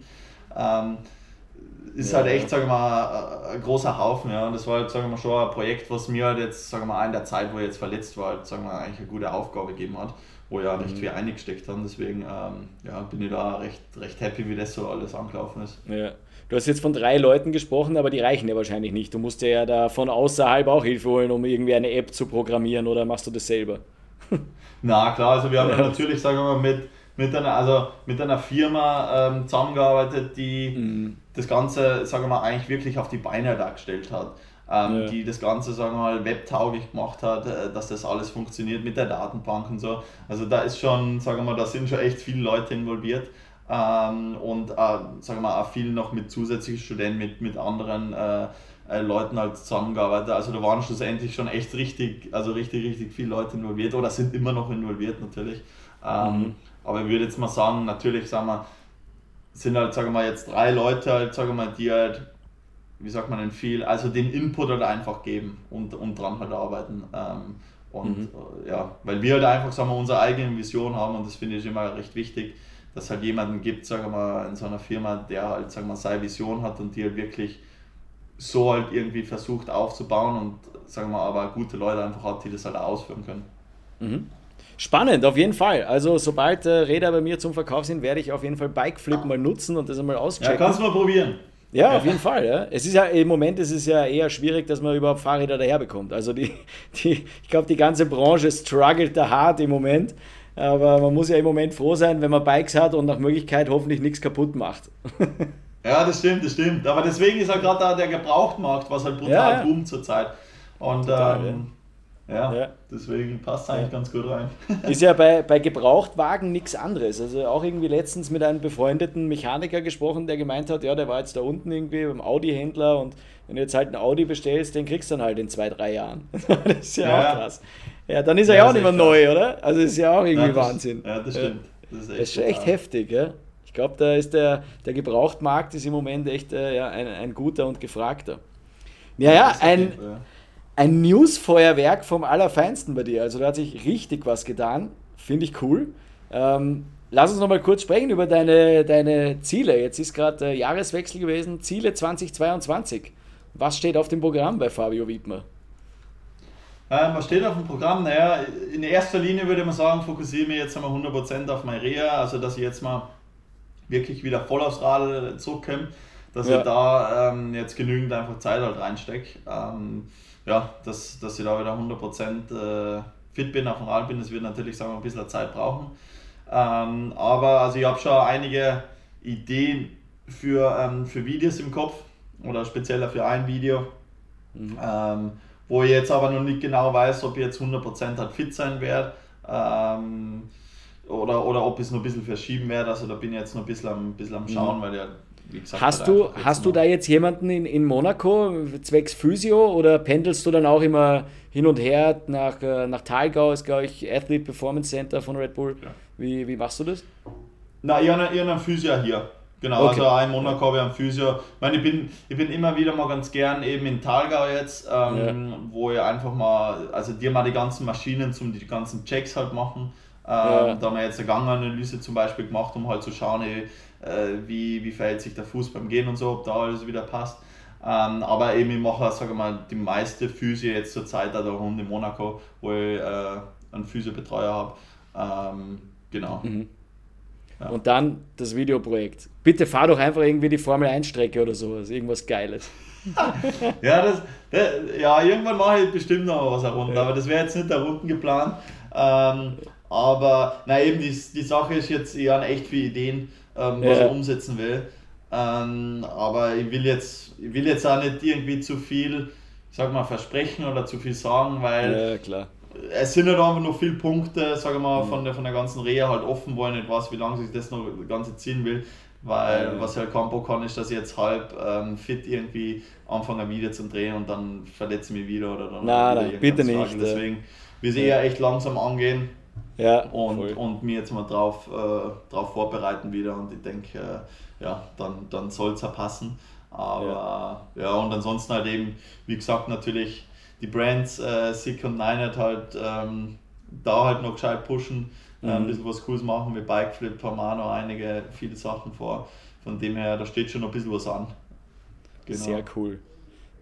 Ist ja. halt echt, sage mal, ein großer Haufen. Ja. Und das war halt, sagen wir schon ein Projekt, was mir halt jetzt, sagen wir mal, in der Zeit, wo ich jetzt verletzt war, halt, sagen wir, eigentlich eine gute Aufgabe gegeben hat, wo ja recht mhm. viel eingesteckt haben. Deswegen ähm, ja, bin ich da recht, recht happy, wie das so alles angelaufen ist. Ja. Du hast jetzt von drei Leuten gesprochen, aber die reichen ja wahrscheinlich nicht. Du musst dir ja da von außerhalb auch Hilfe holen, um irgendwie eine App zu programmieren oder machst du das selber? Na klar, also wir haben ja. natürlich, sagen wir mal, mit, mit, einer, also mit einer Firma ähm, zusammengearbeitet, die mhm. Das Ganze, sagen wir mal, eigentlich wirklich auf die Beine dargestellt hat. Ähm, ja. die das Ganze, sagen wir mal, webtauglich gemacht hat, äh, dass das alles funktioniert mit der Datenbank und so. Also da ist schon, sagen wir mal, da sind schon echt viele Leute involviert. Ähm, und äh, sagen wir mal, auch viel noch mit zusätzlichen Studenten, mit, mit anderen äh, äh, Leuten halt zusammengearbeitet. Also da waren schlussendlich schon echt richtig, also richtig, richtig viele Leute involviert oder sind immer noch involviert natürlich. Ähm, mhm. Aber ich würde jetzt mal sagen, natürlich sagen wir, sind halt, sagen wir mal, jetzt drei Leute halt, sagen wir mal, die halt, wie sagt man denn viel, also den Input halt einfach geben und, und dran halt arbeiten. Ähm, und mhm. Äh, ja, weil wir halt einfach, sagen wir, unsere eigene Vision haben und das finde ich immer recht wichtig dass halt jemanden gibt, sagen wir mal, in so einer Firma, der halt, sagen wir, seine Vision hat und die halt wirklich so halt irgendwie versucht aufzubauen und sagen wir aber gute Leute einfach hat, die das halt ausführen können. Mhm. Spannend, auf jeden Fall. Also sobald äh, Räder bei mir zum Verkauf sind, werde ich auf jeden Fall Bikeflip mal nutzen und das einmal auschecken. Ja, kannst du mal probieren. Ja, auf jeden Fall. Ja. Es ist ja im Moment ist es ja eher schwierig, dass man überhaupt Fahrräder daherbekommt. Also die, die, ich glaube, die ganze Branche struggelt da hart im Moment. Aber man muss ja im Moment froh sein, wenn man Bikes hat und nach Möglichkeit hoffentlich nichts kaputt macht. ja, das stimmt, das stimmt. Aber deswegen ist ja gerade da der Gebrauchtmarkt, was halt brutal ja, boomt zurzeit. Und Total, ähm, ja. ja. deswegen passt es eigentlich ganz gut rein. Ist ja bei, bei Gebrauchtwagen nichts anderes. Also auch irgendwie letztens mit einem befreundeten Mechaniker gesprochen, der gemeint hat, ja, der war jetzt da unten irgendwie beim Audi-Händler und wenn du jetzt halt einen Audi bestellst, den kriegst du dann halt in zwei, drei Jahren. das ist ja, ja auch krass. Ja, dann ist er ja, auch nicht mehr neu, oder? Also ist ja auch irgendwie ja, das, Wahnsinn. Ja, das stimmt. Das ist echt, das ist echt heftig, ja. Ich glaube, da ist der, der Gebrauchtmarkt ist im Moment echt äh, ja, ein, ein guter und gefragter. Ja, ja, ein, ein Newsfeuerwerk vom Allerfeinsten bei dir. Also da hat sich richtig was getan. Finde ich cool. Ähm, lass uns nochmal kurz sprechen über deine, deine Ziele. Jetzt ist gerade äh, Jahreswechsel gewesen. Ziele 2022. Was steht auf dem Programm bei Fabio Wiedmer? Ähm, was steht auf dem Programm? Naja, in erster Linie würde man sagen, fokussiere mich jetzt einmal 100% auf mein Reha, also dass ich jetzt mal wirklich wieder voll aufs Rad zurückkomme, dass ja. ich da ähm, jetzt genügend einfach Zeit halt reinstecke. Ähm, ja, dass, dass ich da wieder 100% äh, fit bin, auf dem Rad bin, das wird natürlich sagen wir, ein bisschen Zeit brauchen. Ähm, aber also ich habe schon einige Ideen für, ähm, für Videos im Kopf oder spezieller für ein Video. Mhm. Ähm, wo ich jetzt aber noch nicht genau weiß, ob ich jetzt 100% halt fit sein werde ähm, oder, oder ob ich es noch ein bisschen verschieben werde. Also da bin ich jetzt noch ein bisschen am, bisschen am Schauen, mhm. weil ja, wie gesagt. Hast, du, hast du da jetzt jemanden in, in Monaco zwecks Physio oder pendelst du dann auch immer hin und her nach, äh, nach Thalgau, ist glaube ich Athlete Performance Center von Red Bull. Ja. Wie, wie machst du das? Na, ich habe einen Physio hier. Genau, okay. also ein Monat habe ich am Physio. Ich, meine, ich, bin, ich bin immer wieder mal ganz gern eben in Talgau jetzt, ähm, ja. wo ich einfach mal, also dir mal die ganzen Maschinen zum die ganzen Checks halt machen. Ähm, ja. Da haben wir jetzt eine Ganganalyse zum Beispiel gemacht, um halt zu schauen, ey, äh, wie, wie verhält sich der Fuß beim Gehen und so, ob da alles wieder passt. Ähm, aber eben ich mache, sage mal, die meiste Physio jetzt zur Zeit da rund in Monaco, wo ich äh, einen Physiobetreuer habe. Ähm, genau. Mhm. Ja. Und dann das Videoprojekt. Bitte fahr doch einfach irgendwie die Formel 1 Strecke oder sowas, irgendwas Geiles. ja, das, das, ja, irgendwann mache ich bestimmt noch was herunter, ja. aber das wäre jetzt nicht herunter geplant. Ähm, aber na eben, die, die Sache ist jetzt, ich habe echt viele Ideen, ähm, was ja. ich umsetzen will. Ähm, aber ich will, jetzt, ich will jetzt auch nicht irgendwie zu viel, sag mal, versprechen oder zu viel sagen, weil ja, es sind halt einfach noch viele Punkte, sage mal, mhm. von, der, von der ganzen Reha halt offen, wo ich nicht weiß, wie lange sich das noch Ganze ziehen will. Weil mhm. was ich halt Bock kann, ist, dass ich jetzt halb ähm, fit irgendwie anfange wieder zu drehen und dann verletze ich mich wieder oder dann. Nein, nein, bitte nicht. Deswegen, wir sehen ja echt langsam angehen. Ja, und, und mir jetzt mal drauf, äh, drauf vorbereiten wieder und ich denke, äh, ja, dann, dann soll es ja passen. Aber ja. ja. und ansonsten halt eben, wie gesagt, natürlich die Brands äh, Sick und Ninet halt ähm, da halt noch gescheit pushen, äh, mhm. ein bisschen was Cooles machen mit Bikeflip, noch einige, viele Sachen vor. Von dem her, da steht schon noch ein bisschen was an. Genau. Sehr cool.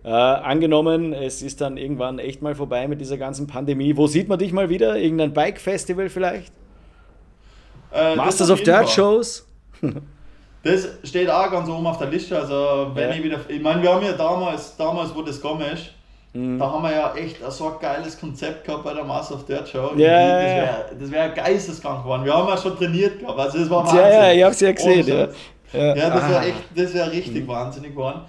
Äh, angenommen, es ist dann irgendwann echt mal vorbei mit dieser ganzen Pandemie. Wo sieht man dich mal wieder? Irgendein Bike-Festival vielleicht? Äh, Masters of Dirt Shows? das steht auch ganz oben auf der Liste. Also wenn ja. ich wieder. Ich meine, wir haben ja damals, damals wo das gekommen ist, mhm. da haben wir ja echt so ein geiles Konzept gehabt bei der Masters of Dirt Show. Ja, das wäre wär geisteskrank geworden. Wir haben ja schon trainiert gehabt. Also das war Wahnsinn. Ja, ja, ich hab's ja gesehen. Ja. Ja, ja das wäre echt, das wäre richtig mhm. wahnsinnig geworden.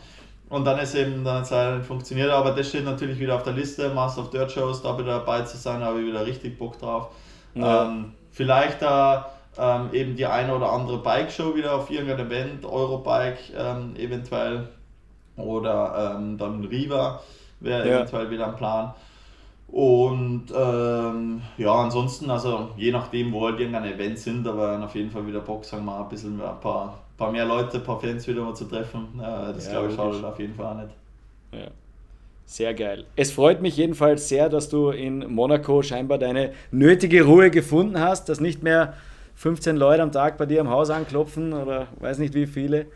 Und dann ist eben dann nicht funktioniert, aber das steht natürlich wieder auf der Liste, Master of Dirt Shows, da wieder dabei zu sein, habe ich wieder richtig Bock drauf. Ja. Ähm, vielleicht da ähm, eben die eine oder andere Bike-Show wieder auf irgendeinem Event, Eurobike ähm, eventuell oder ähm, dann Riva wäre ja. eventuell wieder ein Plan. Und ähm, ja, ansonsten, also je nachdem, wo halt irgendein Event sind, aber auf jeden Fall wieder Bock, sagen wir mal, ein bisschen ein paar paar mehr Leute, ein paar Fans wieder mal zu treffen. das ja, glaube ich schadet auf jeden Fall auch nicht. Ja. Sehr geil. Es freut mich jedenfalls sehr, dass du in Monaco scheinbar deine nötige Ruhe gefunden hast, dass nicht mehr 15 Leute am Tag bei dir am Haus anklopfen oder weiß nicht wie viele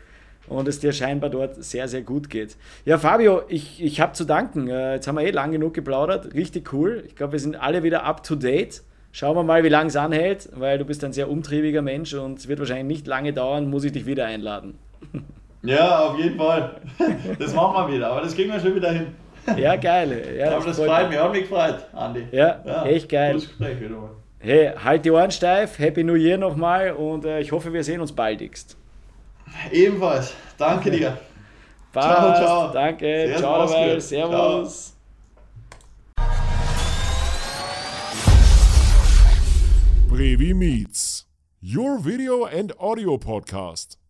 und es dir scheinbar dort sehr, sehr gut geht. Ja, Fabio, ich, ich habe zu danken. Äh, jetzt haben wir eh lang genug geplaudert. Richtig cool. Ich glaube, wir sind alle wieder up to date. Schauen wir mal, wie lange es anhält, weil du bist ein sehr umtriebiger Mensch und es wird wahrscheinlich nicht lange dauern, muss ich dich wieder einladen. Ja, auf jeden Fall. Das machen wir wieder, aber das kriegen wir schon wieder hin. Ja, geil. Ja, aber das, das freut mich, hat mich gefreut, Andi. Ja, ja echt geil. Gutes Gespräch wieder mal. Hey, halt die Ohren steif, Happy New Year nochmal und äh, ich hoffe, wir sehen uns baldigst. Ebenfalls. Danke dir. Passt. Ciao, ciao. Danke. Sehr ciao dabei. Servus. Ciao. Brevi Meets, your video and audio podcast.